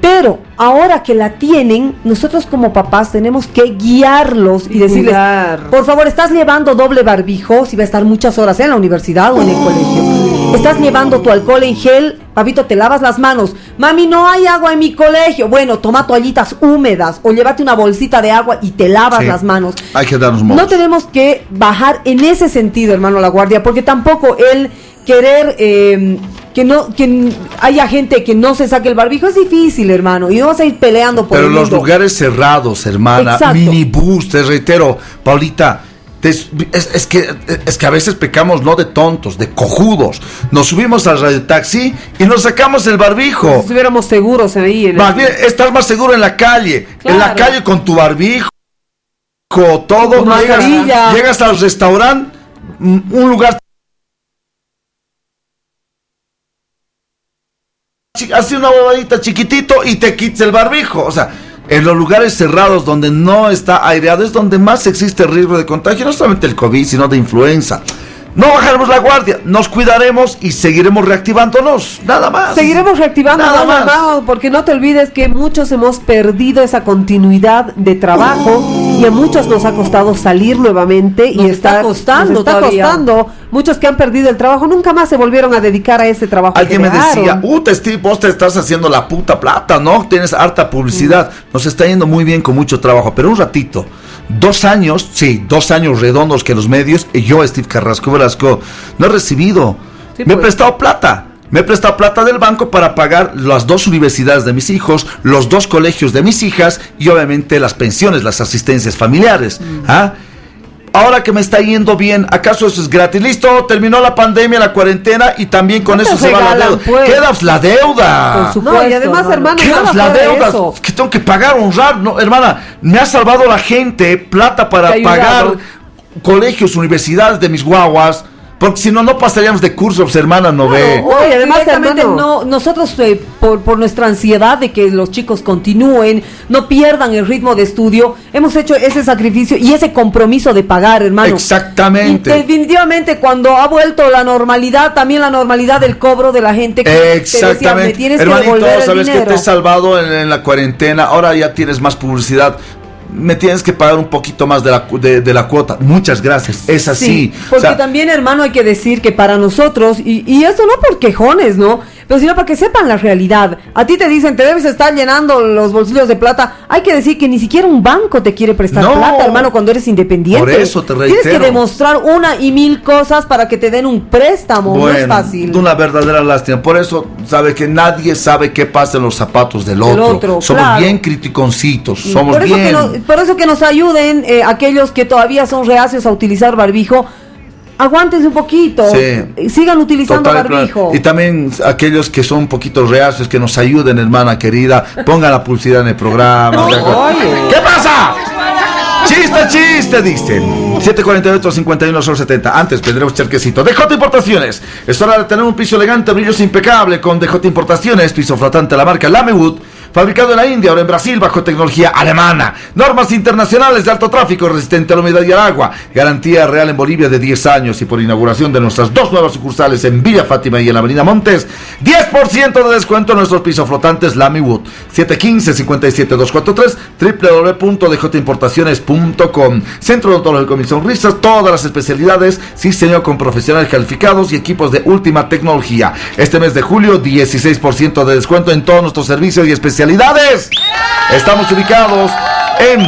Pero ahora que la tienen, nosotros como papás tenemos que guiarlos y, Y decirles: cuidar. Por favor, estás llevando doble barbijo si va a estar muchas horas en la universidad o en el colegio. Estás llevando tu alcohol en gel, papito, te lavas las manos. Mami, no hay agua en mi colegio. Bueno, toma toallitas húmedas o llévate una bolsita de agua y te lavas Sí. las manos. Hay que darnos modos. No tenemos que bajar en ese sentido, hermano, la guardia, porque tampoco el querer eh, que no que haya gente que no se saque el barbijo es difícil, hermano, y vamos a ir peleando por Pero el los mundo. lugares cerrados, hermana, Exacto. minibús, te reitero, Paulita, te- es, es que, es que a veces pecamos no de tontos, de cojudos. Nos subimos al radiotaxi y nos sacamos el barbijo. Si estuviéramos seguros ahí. En el- Más bien, estás más seguro en la calle. En la calle con tu barbijo, todo. Llegas, llegas al restaurante, un lugar. Así una huevadita chiquitito y te quitas el barbijo. O sea, En los lugares cerrados donde no está aireado es donde más existe riesgo de contagio, no solamente el COVID, sino de influenza. No bajaremos la guardia, nos cuidaremos y seguiremos reactivándonos, nada más. Seguiremos reactivando Nada más, más. hermano, porque no te olvides que muchos hemos perdido esa continuidad de trabajo y a muchos nos ha costado salir nuevamente y Nos está costando nos está todavía. costando. Muchos que han perdido el trabajo nunca más se volvieron a dedicar a ese trabajo. que Alguien me decía, uh, Steve, vos te estás haciendo la puta plata, ¿no? Tienes harta publicidad. Mm. Nos está yendo muy bien con mucho trabajo, pero un ratito. Dos años, sí, dos años redondos que los medios, y yo, Steve Carrasco Velasco, no he recibido. Sí, me he pues. prestado plata. Me he prestado plata del banco para pagar las dos universidades de mis hijos, los dos colegios de mis hijas y obviamente las pensiones, las asistencias familiares. Mm. ¿ah? Ahora que me está yendo bien, ¿acaso eso es gratis? Listo, terminó la pandemia, la cuarentena y también con No eso se va la deuda. pues. Quedas la deuda. Por supuesto, No, y además, hermano, ¿Qué nada es la deuda? eso. Que tengo que pagar, honrar. No, hermana, me ha salvado la gente plata para pagar colegios, universidades de mis guaguas. Porque si no, no pasaríamos de cursos, hermana, no ve. No, y además, Directamente hermano, no, nosotros eh, por, por nuestra ansiedad de que los chicos continúen, no pierdan el ritmo de estudio, hemos hecho ese sacrificio y ese compromiso de pagar, hermano. Exactamente. Y definitivamente cuando ha vuelto la normalidad, también la normalidad del cobro de la gente que te decía, me Exactamente. tienes que Hermanito, el sabes que te he salvado en, en la cuarentena. Ahora ya tienes más publicidad. Me tienes que pagar un poquito más de la, de, de la cuota. Muchas gracias. Es así. Sí, O porque sea, también, hermano, hay que decir que para nosotros, y, y esto no por quejones, ¿no? Pero sino para que sepan la realidad. A ti te dicen, te debes estar llenando los bolsillos de plata. Hay que decir que ni siquiera un banco te quiere prestar No. plata, hermano, cuando eres independiente. Por eso te Tienes que reitero. demostrar una y mil cosas para que te den un préstamo. no es Bueno, fácil. una verdadera lástima. Por eso, sabe que nadie sabe qué pasa en los zapatos del Del otro. otro, Somos claro. bien criticoncitos. Somos por eso, bien. que nos, por eso que nos ayuden eh, aquellos que todavía son reacios a utilizar barbijo. Aguántense un poquito. Sí. Sigan utilizando Total, barbijo. Y también aquellos que son un poquito reacios, que nos ayuden, hermana querida, pongan la publicidad en el programa. ¿Qué pasa? Chiste, chiste, dicen. 748 51 70. Antes tendremos charquecito. DJ Importaciones. Es hora de tener un piso elegante, brillos impecable con DJ Importaciones. Piso flotante de la marca Lamewood. Fabricado en la India, ahora en Brasil, bajo tecnología alemana. Normas internacionales de alto tráfico, resistente a la humedad y al agua. Garantía real en Bolivia de 10 años. Y por inauguración de nuestras dos nuevas sucursales en Villa Fátima y en la Avenida Montes, 10% de descuento en nuestros pisos flotantes Lamewood. 715-57243 www.djimportaciones.com Centro Odontológico Mis Sonrisas, todas las especialidades, sí con profesionales calificados y equipos de última tecnología. Este mes de julio, 16% de descuento en todos nuestros servicios y especialidades. Estamos ubicados en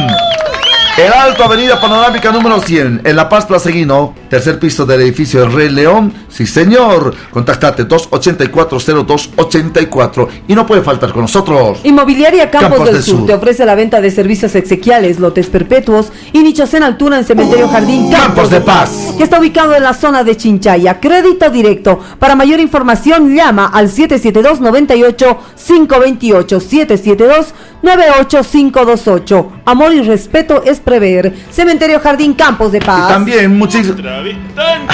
el Alto Avenida Panorámica número 100, en La Paz Placeguino, tercer piso del edificio Rey León. Sí, señor. Contáctate 284-0284 y no puede faltar con nosotros. Inmobiliaria Campos, Campos del, del Sur. Sur. te ofrece la venta de servicios exequiales, lotes perpetuos y nichos en altura en Cementerio Jardín Campos de Paz. que está ubicado en la zona de Chinchaya. Crédito directo. Para mayor información llama al 772 98 528 772 98528. Amor y respeto es prever. Cementerio Jardín Campos de Paz. Y también muchísimas. Otra vez, tanta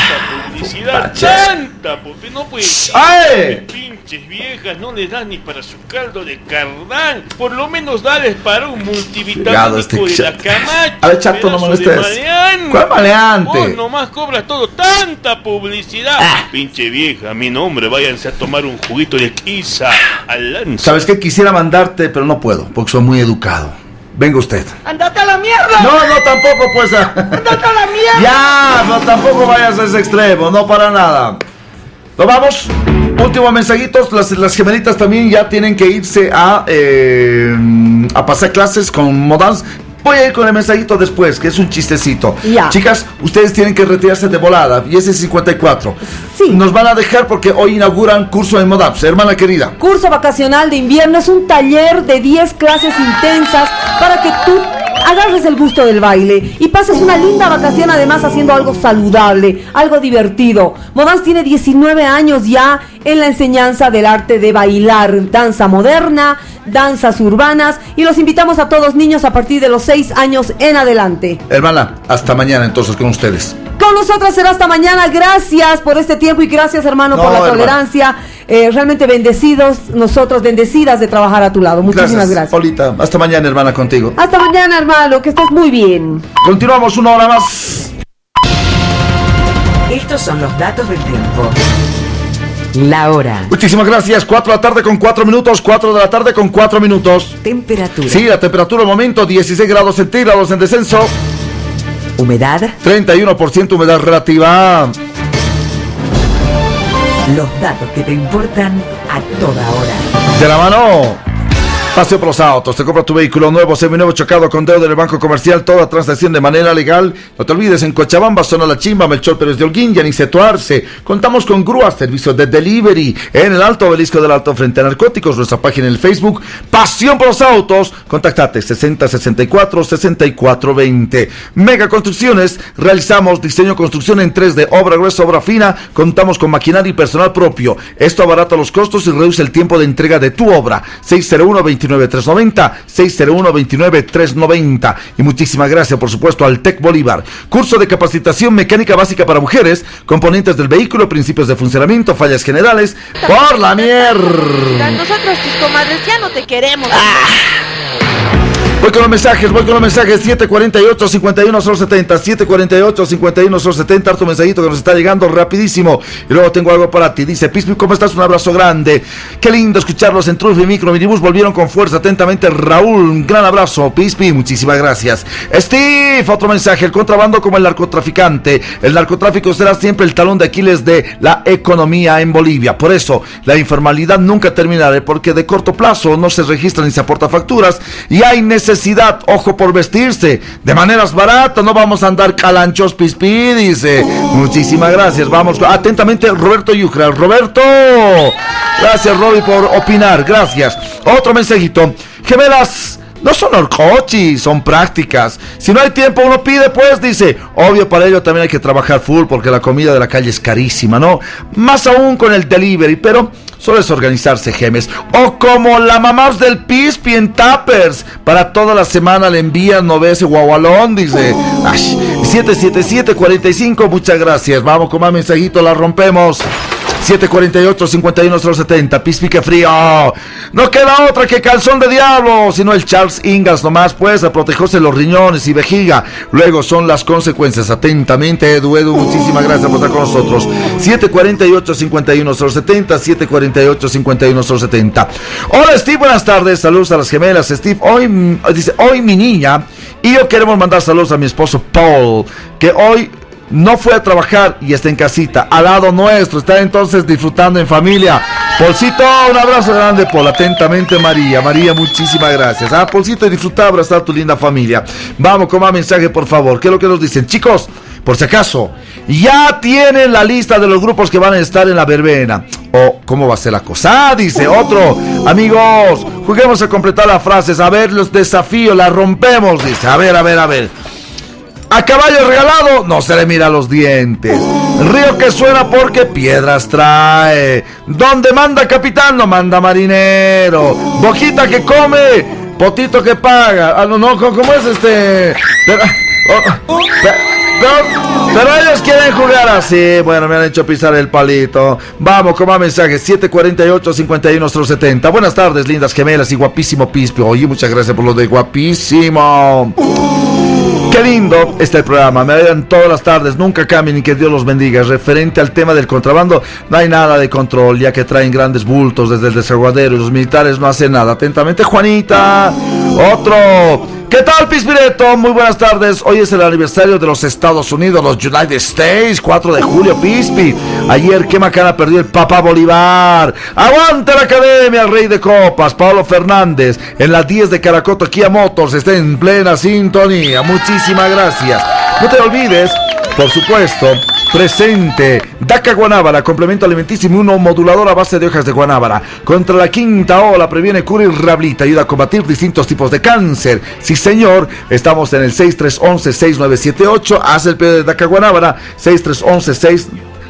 publicidad, Pache. tanta publicidad. No puede ser. ¡Ay! Pinches viejas, no les dan ni para su caldo de cardán. Por lo menos dales para un multivitamínico este de la chato. Camacho. A ver, chato, no molestes. maleante. ¿Cuál maleante? Vos nomás cobras todo, tanta publicidad. Ah. Pinche vieja, mi nombre, váyanse a tomar un juguito de quiza al lanza. ¿Sabes qué? Quisiera mandarte, pero no puedo, porque soy muy educado. Venga usted. ¡Andate a la mierda! No, no, tampoco, pues. ¡Andate a la mierda! Ya, no, tampoco vayas a ese extremo, no para nada. Nos vamos. Último mensajitos. Las, las gemelitas también ya tienen que irse a, eh, a pasar clases con Modans. Voy a ir con el mensajito después, que es un chistecito. Ya. Chicas, ustedes tienen que retirarse de volada. Y ese es 54. Sí. Nos van a dejar porque hoy inauguran curso en Modaps. Hermana querida. Curso vacacional de invierno es un taller de 10 clases intensas para que tú agarres el gusto del baile y pases una linda vacación además haciendo algo saludable, algo divertido. Modans tiene 19 años ya en la enseñanza del arte de bailar, danza moderna, danzas urbanas y los invitamos a todos niños a partir de los 6 años en adelante. Hermana, hasta mañana entonces con ustedes. Con nosotras será hasta mañana. Gracias por este tiempo y gracias, hermano, No, por la hermano. tolerancia. eh, realmente bendecidos, nosotros bendecidas de trabajar a tu lado. Muchísimas gracias. Paulita. Hasta mañana, hermana, contigo. Hasta mañana, hermano, que estés muy bien. Continuamos una hora más. Estos son los datos del tiempo. La hora. Muchísimas gracias. 4 de la tarde con 4 minutos. 4 de la tarde con 4 minutos. Temperatura. Sí, la temperatura al momento 16 grados centígrados en descenso. Humedad. 31% humedad relativa. Los datos que te importan a toda hora. De la mano. Paseo por los autos, te compra tu vehículo nuevo, seminuevo chocado con dedo del banco comercial, toda transacción de manera legal. No te olvides, en Cochabamba, zona La Chimba, Melchor Pérez de Holguín, Yaniceto Arce. Contamos con grúas, servicio de delivery en el Alto Obelisco del Alto Frente a Narcóticos, nuestra página en el Facebook, Pasión por los Autos. Contáctate 6064 6420. Mega Construcciones, realizamos diseño construcción en 3D, obra gruesa, obra fina. Contamos con maquinaria y personal propio. Esto abarata los costos y reduce el tiempo de entrega de tu obra. 601 29390 601 29390 y muchísimas gracias por supuesto al Tec Bolívar. Curso de capacitación mecánica básica para mujeres, componentes del vehículo, principios de funcionamiento, fallas generales, por la mierda. Nosotros tus comadres ya no te queremos. Voy con los mensajes, voy con los mensajes 748 51 70 748 51 70 harto mensajito que nos está llegando rapidísimo. Y luego tengo algo para ti. Dice Pispi, ¿cómo estás? Un abrazo grande. Qué lindo escucharlos en Truffi Micro Minibus. Volvieron con fuerza. Atentamente, Raúl. Un gran abrazo, Pispi. Muchísimas gracias. Steve, otro mensaje. El contrabando como el narcotraficante. El narcotráfico será siempre el talón de Aquiles de la economía en Bolivia. Por eso, la informalidad nunca terminará porque de corto plazo no se registran ni se aporta facturas y hay necesidad, ojo por vestirse, de maneras baratas, no vamos a andar calanchos pispí, dice. Muchísimas gracias, vamos atentamente Roberto Yucra. Roberto, gracias Roby por opinar, gracias. Otro mensajito, gemelas. No son orcochis, son prácticas. Si no hay tiempo, uno pide, pues, dice. Obvio, para ello también hay que trabajar full porque la comida de la calle es carísima, ¿no? Más aún con el delivery, pero solo es organizarse, gemes. O como la mamás del Pispi en Tappers. Para toda la semana le envían no ese guagualón, dice. Ay, 777-45, muchas gracias. Vamos con más mensajito, la rompemos. 748-51070, Pispique frío. No queda otra que calzón de diablo, sino el Charles Ingalls nomás, pues, a protegerse los riñones y vejiga. Luego son las consecuencias. Atentamente, Edu, Edu, muchísimas gracias por estar con nosotros. 748-51070, 748-51070. Hola, Steve, buenas tardes. Saludos a las gemelas. Steve, hoy, dice, hoy mi niña y yo queremos mandar saludos a mi esposo Paul, que hoy no fue a trabajar y está en casita, al lado nuestro, está entonces disfrutando en familia. Polcito, un abrazo grande, Paul. Atentamente, María. María, muchísimas gracias. Ah, Polcito, disfruta, abrazar tu linda familia. Vamos con más mensaje, por favor. ¿Qué es lo que nos dicen? Chicos, por si acaso, ya tienen la lista de los grupos que van a estar en la verbena. O, ¿cómo va a ser la cosa? Ah, dice otro. Amigos, juguemos a completar las frases. A ver, los desafíos, la rompemos. Dice, a ver, a ver, a ver. A caballo regalado no se le mira los dientes. Río que suena porque piedras trae. Donde manda capitán no manda marinero. Bojita que come, potito que paga. Ah, no, no, ¿cómo es este? Pero, oh, pero, pero ellos quieren jugar así. Bueno, me han hecho pisar el palito. Vamos con más mensajes. 748-5170. Buenas tardes, lindas gemelas y guapísimo Pispio. Oye, muchas gracias por lo de guapísimo. Qué lindo está el programa, me alegran todas las tardes, nunca cambien y que Dios los bendiga. Referente al tema del contrabando, no hay nada de control, ya que traen grandes bultos desde el desaguadero y los militares no hacen nada. Atentamente, Juanita. Otro. ¿Qué tal, Pispireto? Muy buenas tardes. Hoy es el aniversario de los Estados Unidos, los United States, 4 de julio, Pispi. Ayer, qué macana perdió el Papa Bolívar. ¡Aguante la academia, rey de copas! Pablo Fernández, en las 10 de Caracoto, Kia Motors, está en plena sintonía. Muchísimas gracias. No te olvides, por supuesto, presente. Daca Guanábara, complemento alimenticio uno modulador a base de hojas de guanábara. Contra la quinta ola, previene, cura y rehabilita. Ayuda a combatir distintos tipos de cáncer. Sí, señor. Estamos en el 6311-6978. Haz el pedido de Daca Guanábara. 6311-6.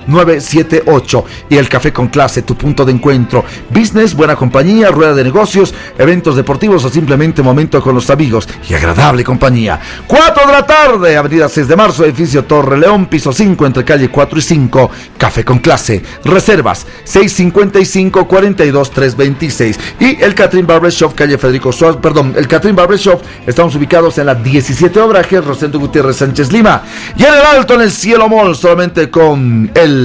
978. Y el Café con Clase, tu punto de encuentro. Business, buena compañía, rueda de negocios, eventos deportivos o simplemente momento con los amigos y agradable compañía. 4 de la tarde, Avenida 6 de Marzo, edificio Torre León, piso 5, entre calle 4 y 5. Café con Clase. Reservas 655 42 326. Y el Catherine Barbershop, calle Federico Suárez, perdón, el Catherine Barbershop, estamos ubicados en la 17 Obraje, Rosendo Gutiérrez Sánchez Lima. Y en el alto, en el Cielo Mall, solamente con el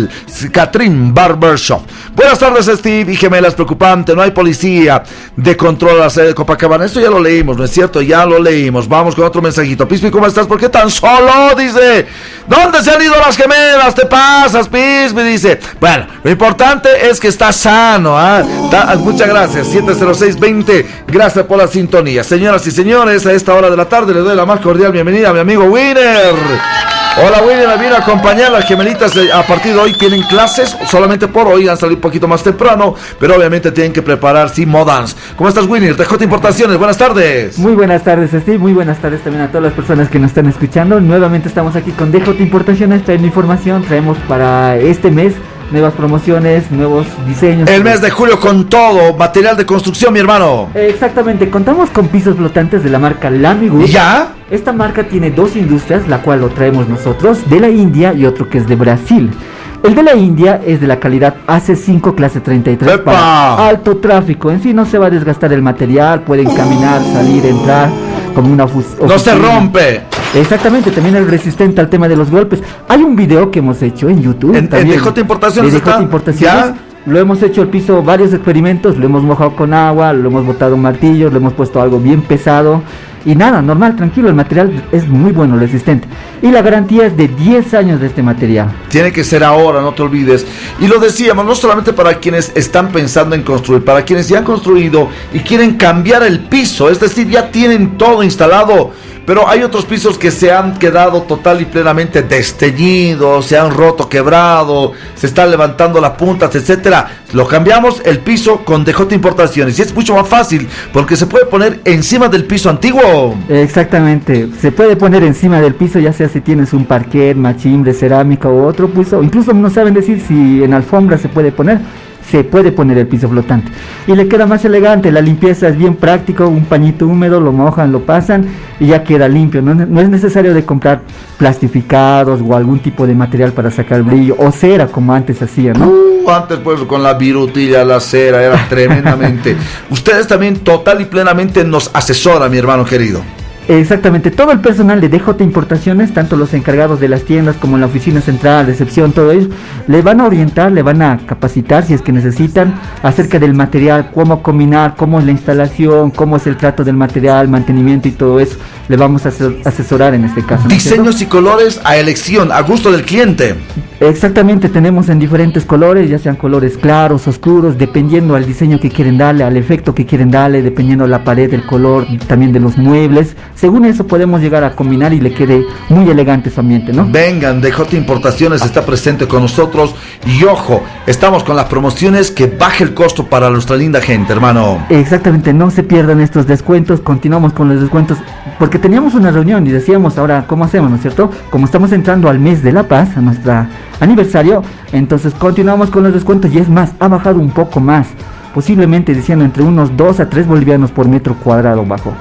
Catherine Barbershop. Buenas tardes, Steve y gemelas preocupante. No hay policía de control a la sede de Copacabana. Esto ya lo leímos, ¿no es cierto? Ya lo leímos. Vamos con otro mensajito. Pispi, ¿cómo estás? ¿Por qué tan solo? Dice. ¿Dónde se han ido las gemelas? ¿Te pasas, Pispi? Dice. Bueno, lo importante es que está sano. Ta- muchas gracias. 70620. Gracias por la sintonía. Señoras y señores, a esta hora de la tarde le doy la más cordial bienvenida a mi amigo Winner. Hola Winner, me vino a acompañar. Las gemelitas a partir de hoy tienen clases, solamente por hoy han salido un poquito más temprano, pero obviamente tienen que preparar sí modans. ¿Cómo estás Winner? TJ Importaciones, buenas tardes. Muy buenas tardes, Steve. Muy buenas tardes también a todas las personas que nos están escuchando. Nuevamente estamos aquí con DJ Importaciones, trayendo información. Traemos para este mes nuevas promociones, nuevos diseños. El mes de julio con todo, material de construcción, mi hermano. Exactamente, contamos con pisos flotantes de la marca Lamiwood. ¿Ya? Esta marca tiene dos industrias, la cual lo traemos nosotros, de la India y otro que es de Brasil. El de la India es de la calidad AC5 clase 33 ¡Epa! para alto tráfico. En sí no se va a desgastar el material, pueden caminar, salir, entrar como una fus- No se oficina. rompe. Exactamente, también es resistente al tema de los golpes. Hay un video que hemos hecho en YouTube. En- en también, DJ Importaciones de está. DJ Importaciones. ¿Ya? Lo hemos hecho el piso, varios experimentos, lo hemos mojado con agua, lo hemos botado martillos, lo hemos puesto algo bien pesado. Y nada, normal, tranquilo, el material es muy bueno, resistente. Y la garantía es de 10 años de este material. Tiene que ser ahora, no te olvides. Y lo decíamos, no solamente para quienes están pensando en construir, para quienes ya han construido y quieren cambiar el piso, es decir, ya tienen todo instalado. Pero hay otros pisos que se han quedado total y plenamente desteñidos, se han roto, quebrado, se están levantando las puntas, etcétera. Lo cambiamos el piso con DJ Importaciones y es mucho más fácil porque se puede poner encima del piso antiguo. Exactamente, se puede poner encima del piso, ya sea si tienes un parquet, machimbre, cerámica o otro piso, incluso no saben decir si en alfombra se puede poner, se puede poner el piso flotante y le queda más elegante, la limpieza es bien práctico, un pañito húmedo, lo mojan, lo pasan y ya queda limpio, no, no es necesario de comprar plastificados o algún tipo de material para sacar brillo o cera como antes hacía, ¿no? Uh, antes pues con la virutilla, la cera, era tremendamente. Ustedes también total y plenamente nos asesoran, mi hermano querido. Exactamente, todo el personal de DJ Importaciones, tanto los encargados de las tiendas como la oficina central, recepción, todo ello, le van a orientar, le van a capacitar si es que necesitan acerca del material, cómo combinar, cómo es la instalación, cómo es el trato del material, mantenimiento y todo eso. Le vamos a ases- asesorar en este caso. ¿no es cierto? Diseños y colores a elección, a gusto del cliente. Exactamente, tenemos en diferentes colores, ya sean colores claros, oscuros, dependiendo al diseño que quieren darle, al efecto que quieren darle, dependiendo la pared, el color, también de los muebles. Según eso podemos llegar a combinar y le quede muy elegante su ambiente, ¿no? Vengan, DJ Importaciones está presente con nosotros. Y ojo, estamos con las promociones que baje el costo para nuestra linda gente, hermano. Exactamente, no se pierdan estos descuentos, continuamos con los descuentos, porque teníamos una reunión y decíamos ahora, ¿cómo hacemos, no es cierto? Como estamos entrando al mes de la paz, a nuestro aniversario, entonces continuamos con los descuentos y es más, ha bajado un poco más, posiblemente diciendo entre unos 2 a 3 bolivianos por metro cuadrado bajo.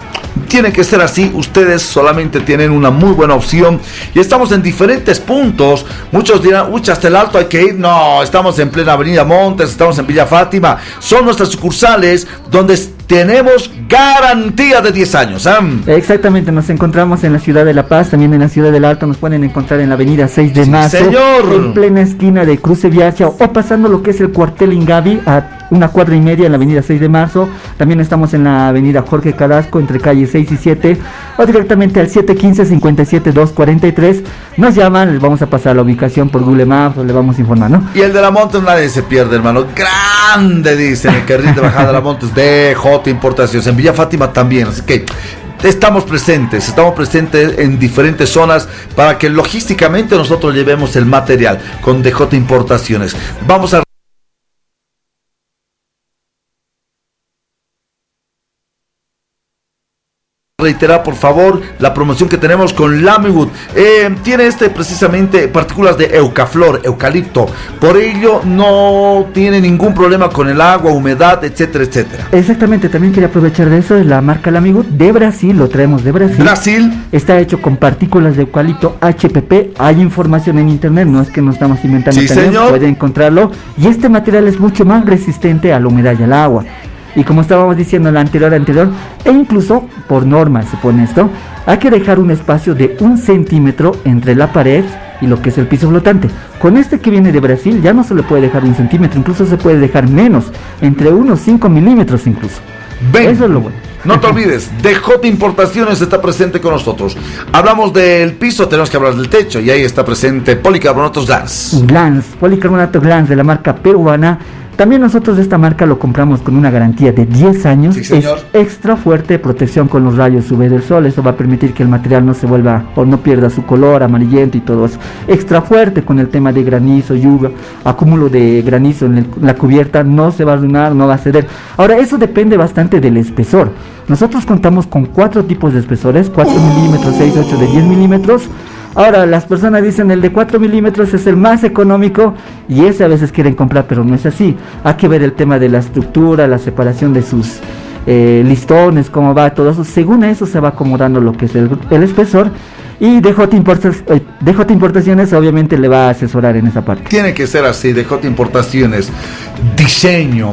Tiene que ser así, ustedes solamente tienen una muy buena opción y estamos en diferentes puntos. Muchos dirán, uy, hasta el alto hay que ir. No, estamos en plena Avenida Montes, estamos en Villa Fátima. Son nuestras sucursales donde tenemos garantía de 10 años. ¿ah? Exactamente, nos encontramos en la ciudad de La Paz, también en la ciudad del Alto, nos pueden encontrar en la avenida 6 de marzo, señor. en plena esquina de Cruce Viacha o pasando lo que es el cuartel Ingavi a una cuadra y media en la avenida 6 de marzo, también estamos en la avenida Jorge Carrasco entre calle 6 y 7 o directamente al 715-57-243, nos llaman, les vamos a pasar la ubicación por Google Maps le vamos a informar, ¿no? Y el de la Montes nadie se pierde, hermano. Grande, dicen, el carril de bajada de la Montes de J Importaciones. En Villa Fátima también. Así que estamos presentes, estamos presentes en diferentes zonas para que logísticamente nosotros llevemos el material con DJ Importaciones. Vamos a reiterar por favor la promoción que tenemos con Lamywood. Eh, tiene este precisamente partículas de eucaflor, eucalipto. Por ello no tiene ningún problema con el agua, humedad, etcétera, etcétera. Exactamente, también quería aprovechar de eso, es la marca Lamigut de Brasil, lo traemos de Brasil. Brasil. Está hecho con partículas de eucalipto HPP, hay información en internet, no es que nos estamos inventando, Sí, también señor. puede encontrarlo. Y este material es mucho más resistente a la humedad y al agua. Y como estábamos diciendo en la anterior anterior, e incluso por norma se pone esto, hay que dejar un espacio de un centímetro entre la pared y lo que es el piso flotante. Con este que viene de Brasil ya no se le puede dejar un centímetro, incluso se puede dejar menos, entre unos 5 milímetros incluso. Ven. Eso es lo bueno. No te olvides, DJ Importaciones está presente con nosotros. Hablamos del piso, tenemos que hablar del techo y ahí está presente Policarbonatos Gas. Glans, policarbonato Glans de la marca peruana. También nosotros de esta marca lo compramos con una garantía de 10 años. Sí, señor. Es extra fuerte protección con los rayos UV del sol. Eso va a permitir que el material no se vuelva o no pierda su color amarillento y todo eso. Extra fuerte con el tema de granizo, lluvia, acúmulo de granizo en, el- la cubierta. No se va a arruinar, no va a ceder. Ahora, eso depende bastante del espesor. Nosotros contamos con cuatro tipos de espesores: 4 milímetros, 6, 8 de 10 milímetros. Ahora, las personas dicen el de 4 milímetros es el más económico y ese a veces quieren comprar, pero no es así. Hay que ver el tema de la estructura, la separación de sus eh, listones, cómo va todo eso. Según eso se va acomodando lo que es el, espesor y DJ, Importas- eh, Importaciones obviamente le va a asesorar en esa parte. Tiene que ser así, DJ Importaciones. Diseño,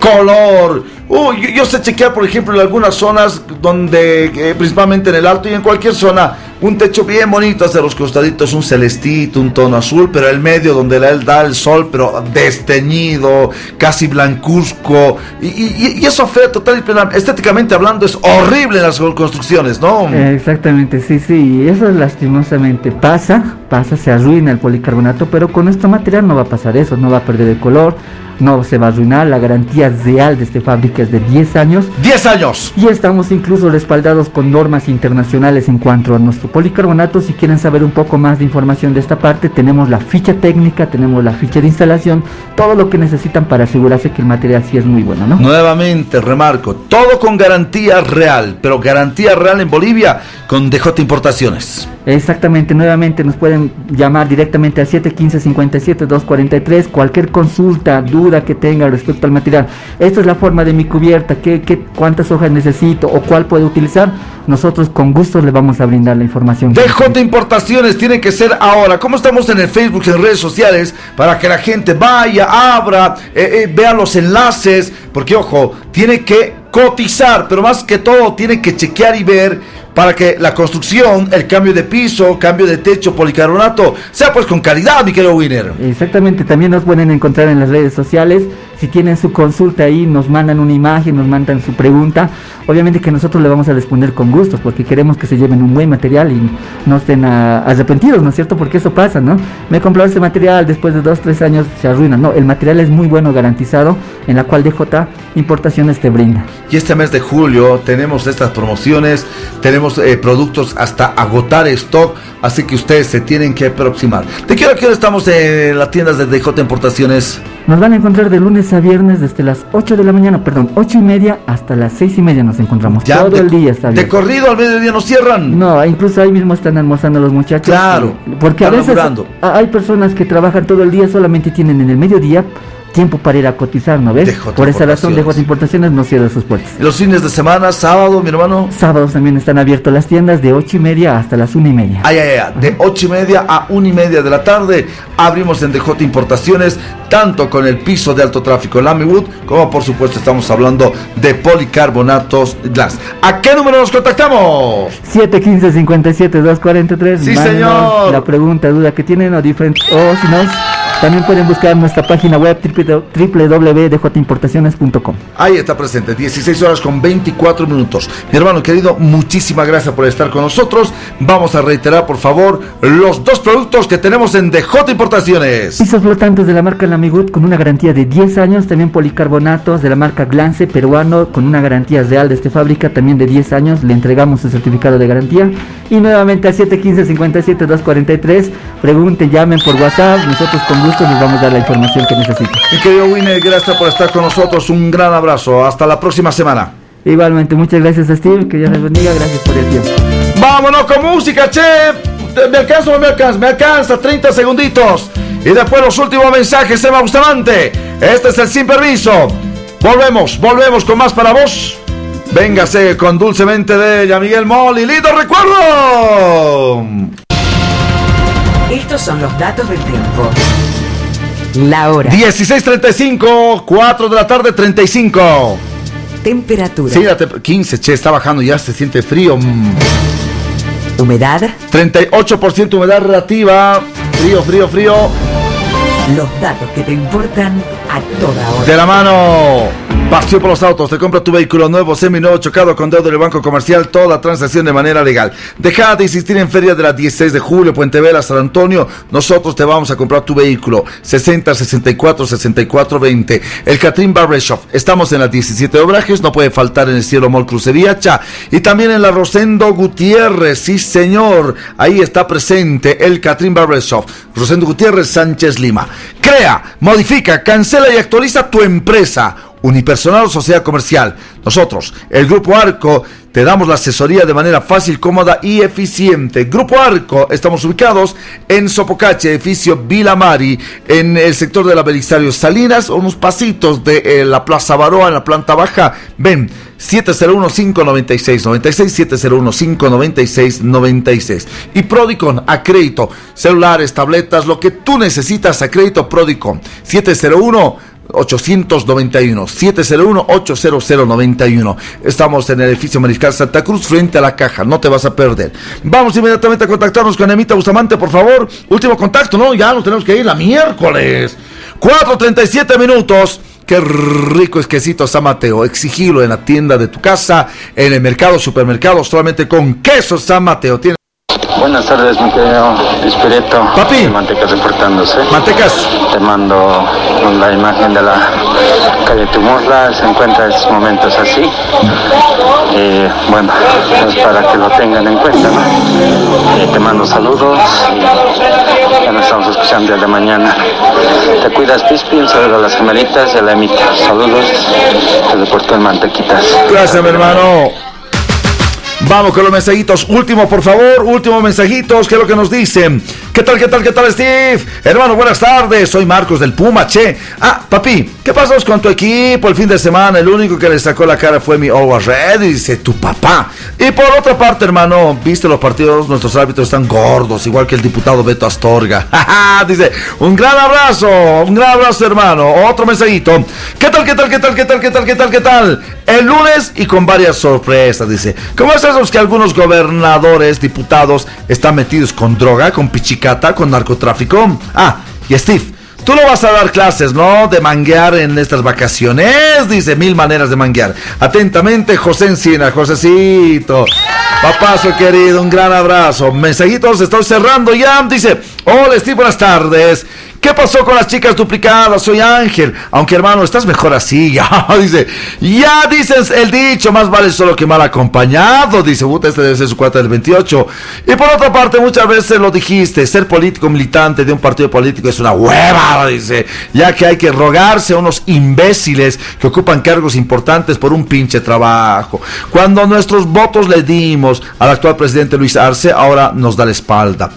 color. Uy, yo, yo sé chequear, por ejemplo, en algunas zonas donde, eh, principalmente en el alto y en cualquier zona, un techo bien bonito hacia los costaditos, un celestito, un tono azul, pero el medio donde le da el sol, pero desteñido, casi blancuzco. Y, eso feo, total y plena- estéticamente hablando, es horrible en las construcciones, ¿no? Eh, Exactamente, sí, sí, eso lastimosamente pasa, pasa, se arruina el policarbonato, pero con este material no va a pasar eso, no va a perder el color, no se va a arruinar, la garantía real de esta fábrica de 10 años. 10 años. Y estamos incluso respaldados con normas internacionales en cuanto a nuestro policarbonato. Si quieren saber un poco más de información de esta parte, tenemos la ficha técnica, tenemos la ficha de instalación, todo lo que necesitan para asegurarse que el material sí es muy bueno, ¿no? Nuevamente, remarco, todo con garantía real, pero garantía real en Bolivia con DJ Importaciones. Exactamente, nuevamente nos pueden llamar directamente al 715-57-243, cualquier consulta, duda que tenga respecto al material. Esta es la forma de mi cubierta, ¿qué, qué, cuántas hojas necesito o cuál puedo utilizar. Nosotros con gusto le vamos a brindar la información. DJ Importaciones tiene que ser ahora. ¿Cómo estamos en el Facebook, en redes sociales? Para que la gente vaya, abra, eh, eh, vea los enlaces. Porque, ojo, tiene que cotizar, pero más que todo tiene que chequear y ver para que la construcción, el cambio de piso, cambio de techo, policarbonato, sea pues con calidad, mi querido Winner. Exactamente, también nos pueden encontrar en las redes sociales. Si tienen su consulta ahí, nos mandan una imagen, nos mandan su pregunta. Obviamente que nosotros le vamos a responder con gustos, porque queremos que se lleven un buen material y no estén arrepentidos, ¿no es cierto? Porque eso pasa, ¿no? Me he comprado este material, después de dos, tres años se arruina. No, el material es muy bueno, garantizado, en la cual DJ Importaciones te brinda. Y este mes de julio tenemos estas promociones, tenemos eh, productos hasta agotar stock, así que ustedes se tienen que aproximar. ¿De qué hora, qué hora estamos en las tiendas de DJ Importaciones? Nos van a encontrar de lunes a viernes desde las 8 de la mañana, perdón, 8 y media hasta las 6 y media nos encontramos. Ya, Todo de- el día está De bien. corrido al mediodía nos cierran. No, incluso ahí mismo están almorzando los muchachos. Claro, Porque a veces laburando. hay personas que trabajan todo el día, solamente tienen en el mediodía tiempo para ir a cotizar, ¿no ves? DJ Por esa razón, Importaciones. DJ Importaciones no cierra sus puertas. Los fines de semana, sábado, mi hermano. Sábados también están abiertas las tiendas de 8 y media hasta las 1 y media. Ay, ay, ay, de 8 y media a 1 y media de la tarde abrimos en DJ Importaciones, tanto con el piso de alto tráfico Lamywood, como por supuesto estamos hablando de policarbonatos glass. ¿A qué número nos contactamos? 715-57-243. Sí, señor. La pregunta, duda que tienen o diferente. O si no, también pueden buscar nuestra página web www.djimportaciones.com. Ahí está presente, 16 horas con 24 minutos. Mi hermano querido, muchísimas gracias por estar con nosotros. Vamos a reiterar, por favor, los dos productos que tenemos en DJ Importaciones. Pisos flotantes de la marca Lamigut con una garantía de 10 años, también policarbonatos de la marca Glance peruano con una garantía real de esta fábrica también de 10 años, le entregamos su certificado de garantía y nuevamente al 715-57-243, pregunten, llamen por WhatsApp, nosotros con gusto les vamos a dar la información que necesitan. Mi querido Winner, gracias por estar con nosotros. Un gran abrazo. Hasta la próxima semana. Igualmente, muchas gracias a Steve, que Dios les bendiga, gracias por el tiempo. Vámonos con música, che. ¿Me alcanza o no me alcanza? Me alcanza, 30 segunditos. Y después los últimos mensajes, Emma Bustamante. Este es el sin permiso. Volvemos, volvemos con más para vos. Véngase con dulcemente de ella, Miguel Moli. ¡Lindo recuerdo! Estos son los datos del tiempo. La hora. 16.35, 4 de la tarde, 35. Temperatura. Sí, la te- 15, che, está bajando ya, se siente frío. Humedad. 38% humedad relativa. Frío, frío, frío. Los datos que te importan a toda hora. De la mano. Pasión por los autos. Te compra tu vehículo nuevo, semi-nuevo, chocado con deuda del banco comercial. Toda transacción de manera legal. Deja de insistir en Feria de la 16 de julio, Puente Vela, San Antonio. Nosotros te vamos a comprar tu vehículo. 60 64 64 20. El Catrín Barber Shop. Estamos en las 17 de Obrajes. No puede faltar en el Cielo Mall Crucería Cha. Y también en la Rosendo Gutiérrez. Sí, señor. Ahí está presente el Catrín Barber Shop. Rosendo Gutiérrez Sánchez Lima. Crea, modifica, cancela y actualiza tu empresa. Unipersonal o sociedad comercial. Nosotros, el Grupo Arco, te damos la asesoría de manera fácil, cómoda y eficiente. Grupo Arco, estamos ubicados en Sopocache, edificio Vila Mari, en el sector de la Belisario Salinas, unos pasitos de eh, la Plaza Baroa, en la planta baja. Ven, 701-596-96, 701-596-96. Y Prodicon a crédito, celulares, tabletas, lo que tú necesitas a crédito Prodicon. 701 891 701 80091 Estamos en el edificio Mariscal Santa Cruz frente a la caja, no te vas a perder. Vamos inmediatamente a contactarnos con Emita Bustamante, por favor. Último contacto, ¿no? Ya nos tenemos que ir la miércoles. 4.37 minutos. Qué rico es quesito San Mateo. Exigilo en la tienda de tu casa, en el mercado, supermercado, solamente con queso San Mateo. Tiene Buenas tardes, mi querido Espirito. Papi. Mantecas reportándose. Mantecas. Te mando la imagen de la calle Tumorla. Se encuentra en estos momentos así. Y bueno, es para que lo tengan en cuenta, ¿no? Eh, te mando saludos y ya nos estamos escuchando el de mañana. Te cuidas, Pispi. Un saludo a las gemelitas y a la Emita. Saludos. Te reportó el Mantequitas. Gracias, mi hermano. Vamos con los mensajitos. Último, por favor. Último mensajitos. ¿Qué es lo que nos dicen? ¿Qué tal, qué tal, qué tal, Steve? Hermano, buenas tardes. Soy Marcos del Puma, che. Ah, papi, ¿qué pasó con tu equipo el fin de semana? El único que le sacó la cara fue mi Always Ready, dice tu papá. Y por otra parte, hermano, viste los partidos, nuestros árbitros están gordos, igual que el diputado Beto Astorga. dice, un gran abrazo, un gran abrazo, hermano. Otro mensajito. ¿Qué tal, qué tal, qué tal, qué tal, qué tal, qué tal, qué tal? El lunes y con varias sorpresas, dice. ¿Cómo es eso que algunos gobernadores, diputados, están metidos con droga, con pichicata, con narcotráfico? Ah, y Steve. Tú no vas a dar clases, ¿no? De manguear en estas vacaciones. Dice mil maneras de manguear. Atentamente, José Encina, Josecito. Papazo querido, un gran abrazo. Mensajitos, estoy cerrando ya. Dice, hola Steve, buenas tardes. ¿Qué pasó con las chicas duplicadas? Soy Ángel. Aunque hermano, estás mejor así. Ya, dice. Ya dices el dicho, más vale solo que mal acompañado. Dice, puta, este debe ser su cuarta del 28. Y por otra parte, muchas veces lo dijiste, ser político militante de un partido político es una hueva, dice. Ya que hay que rogarse a unos imbéciles que ocupan cargos importantes por un pinche trabajo. Cuando nuestros votos le dimos al actual presidente Luis Arce, ahora nos da la espalda.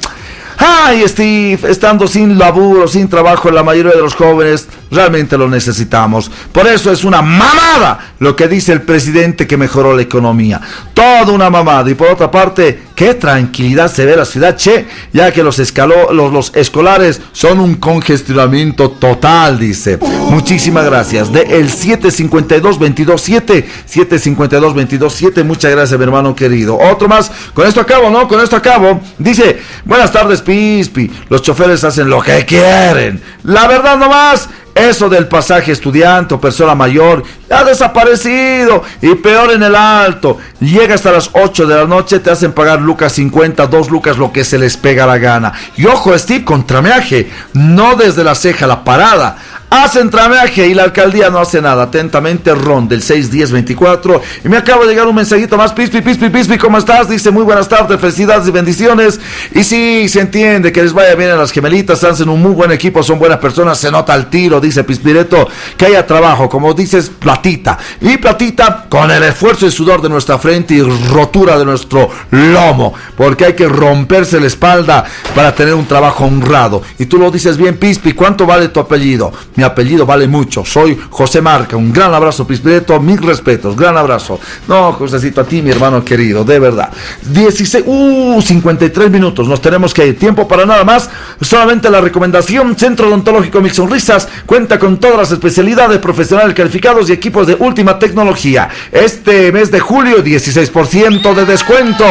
Ay, Steve, estando sin laburo, sin trabajo, la mayoría de los jóvenes realmente lo necesitamos. Por eso es una mamada lo que dice el presidente que mejoró la economía. Toda una mamada. Y por otra parte, qué tranquilidad se ve la ciudad, che, ya que los, escalo- los, los escolares son un congestionamiento total, dice. Muchísimas gracias. De el 752-227, 752-227, muchas gracias, mi hermano querido. Otro más, con esto acabo, ¿no? Con esto acabo. Dice, buenas tardes, Pispi. Los choferes hacen lo que quieren. La verdad nomás. Eso del pasaje estudiante o persona mayor ha desaparecido y peor en el alto. Llega hasta las 8 de la noche, te hacen pagar lucas 50, 2 lucas, lo que se les pega la gana. Y ojo, Steve, contrameaje, no desde la ceja, la parada. Hacen tramaje y la alcaldía no hace nada. Atentamente, Ron del 61024. Y me acaba de llegar un mensajito más. Pispi, Pispi, Pispi, ¿cómo estás? Dice muy buenas tardes, felicidades y bendiciones. Y sí, se entiende que les vaya bien a las gemelitas. Hacen un muy buen equipo, son buenas personas. Se nota al tiro, dice Pispireto, que haya trabajo, como dices, platita. Y platita con el esfuerzo y sudor de nuestra frente y rotura de nuestro lomo. Porque hay que romperse la espalda para tener un trabajo honrado. Y tú lo dices bien, Pispi, ¿cuánto vale tu apellido? Mi apellido vale mucho. Soy José Marca. Un gran abrazo, Pispireto. Mil respetos. Gran abrazo. No, Josécito, a ti, mi hermano querido, de verdad. 16, uh, 53 minutos. Nos tenemos que ir. Tiempo para nada más. Solamente la recomendación. Centro Odontológico Mil Sonrisas cuenta con todas las especialidades profesionales calificados y equipos de última tecnología. Este mes de julio, 16% de descuento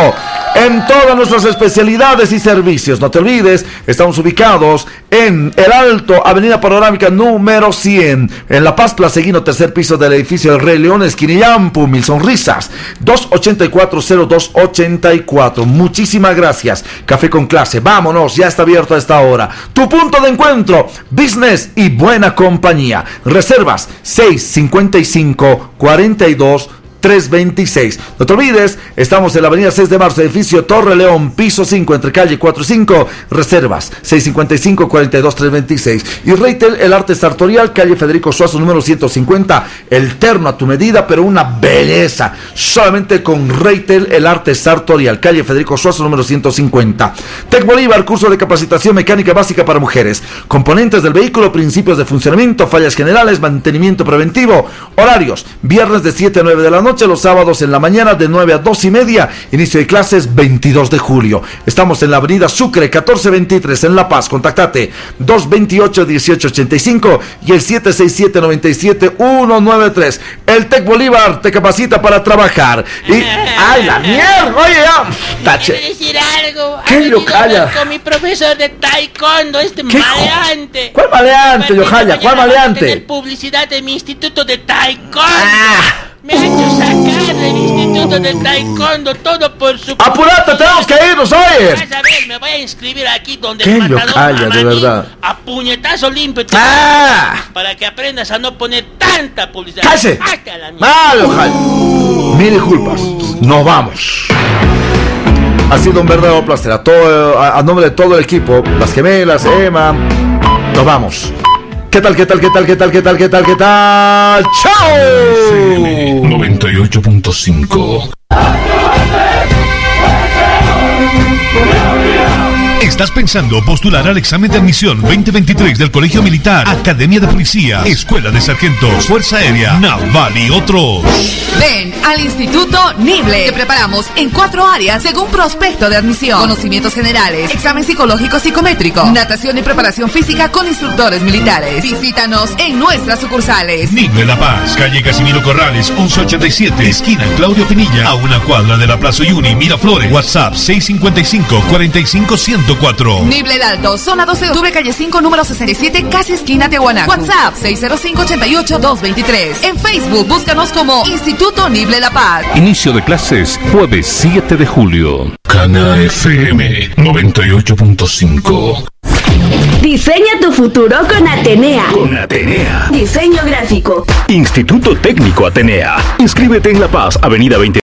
en todas nuestras especialidades y servicios. No te olvides, estamos ubicados en El Alto, Avenida Panorámica número 100, en La Paz, Placeguino, tercer piso del edificio del Rey León, Esquinillampu, Mil Sonrisas, 284-0284. Muchísimas gracias. Café con clase, vámonos, ya está abierto a esta hora. Tu punto de encuentro, business y buena compañía. Reservas 655 42 326. No te olvides, estamos en la avenida 6 de marzo, edificio Torre León, piso 5, entre calle 4 y 5, reservas 655-42-326. Y Reitel, el arte sartorial, calle Federico Suazo, número 150, el terno a tu medida, pero una belleza. Solamente con Reitel, el arte sartorial, calle Federico Suazo, número 150. Tec Bolívar, curso de capacitación mecánica básica para mujeres. Componentes del vehículo, principios de funcionamiento, fallas generales, mantenimiento preventivo, horarios, viernes de 7 a 9 de la noche los sábados en la mañana de 9 a 2 y media. Inicio de clases 22 de julio. Estamos en la avenida Sucre 1423 en La Paz. Contactate 228-1885 y el 767-97-193. El Tec Bolívar te capacita para trabajar. Y. ¡Ay, la mierda! Oye, ya. Tache. Quiero decir algo. ¿Qué, Yocaya? Con mi profesor de taekwondo, este maleante. ¿Cuál maleante, Yojaya? ¿Cuál maleante? publicidad de mi instituto de taekwondo. Ah. Me ha hecho sacar del instituto de taekwondo todo por su... ¡Apurate, tenemos que irnos, oye! Vas a ver, me voy a inscribir aquí donde ¿Qué, el matador Yocaya, de verdad? a puñetazo limpio. ¡Ah! Para que aprendas a no poner tanta publicidad. ¡Cállese! Hasta la mierda. ¡Mal, ojalá! Mil disculpas. Nos vamos. Ha sido un verdadero placer. A, todo, a, a nombre de todo el equipo, las gemelas, Emma, nos vamos. ¿Qué tal, qué tal, qué tal, qué tal, qué tal, qué tal, qué tal? ¡Chao! 98.5 ¿Estás pensando postular al examen de admisión 2023 del Colegio Militar, Academia de Policía, Escuela de Sargentos, Fuerza Aérea, Naval y otros? Ven al Instituto Nible. Te preparamos en cuatro áreas según prospecto de admisión. Conocimientos generales, examen psicológico psicométrico, natación y preparación física con instructores militares. Visítanos en nuestras sucursales. Nible La Paz, calle Casimiro Corrales, 1187, esquina Claudio Pinilla, a una cuadra de la Plaza Yuni, Miraflores. WhatsApp 655 45 104. Nible el Alto, zona 12 de octubre, calle 5, número 67, casi esquina Tiahuanaco. WhatsApp 605-88-223. En Facebook, búscanos como Instituto Nible La Paz. Inicio de clases jueves 7 de julio. Cana FM 98.5 Diseña tu futuro con Atenea. Con Atenea. Diseño gráfico. Instituto Técnico Atenea. Inscríbete en La Paz, Avenida 20.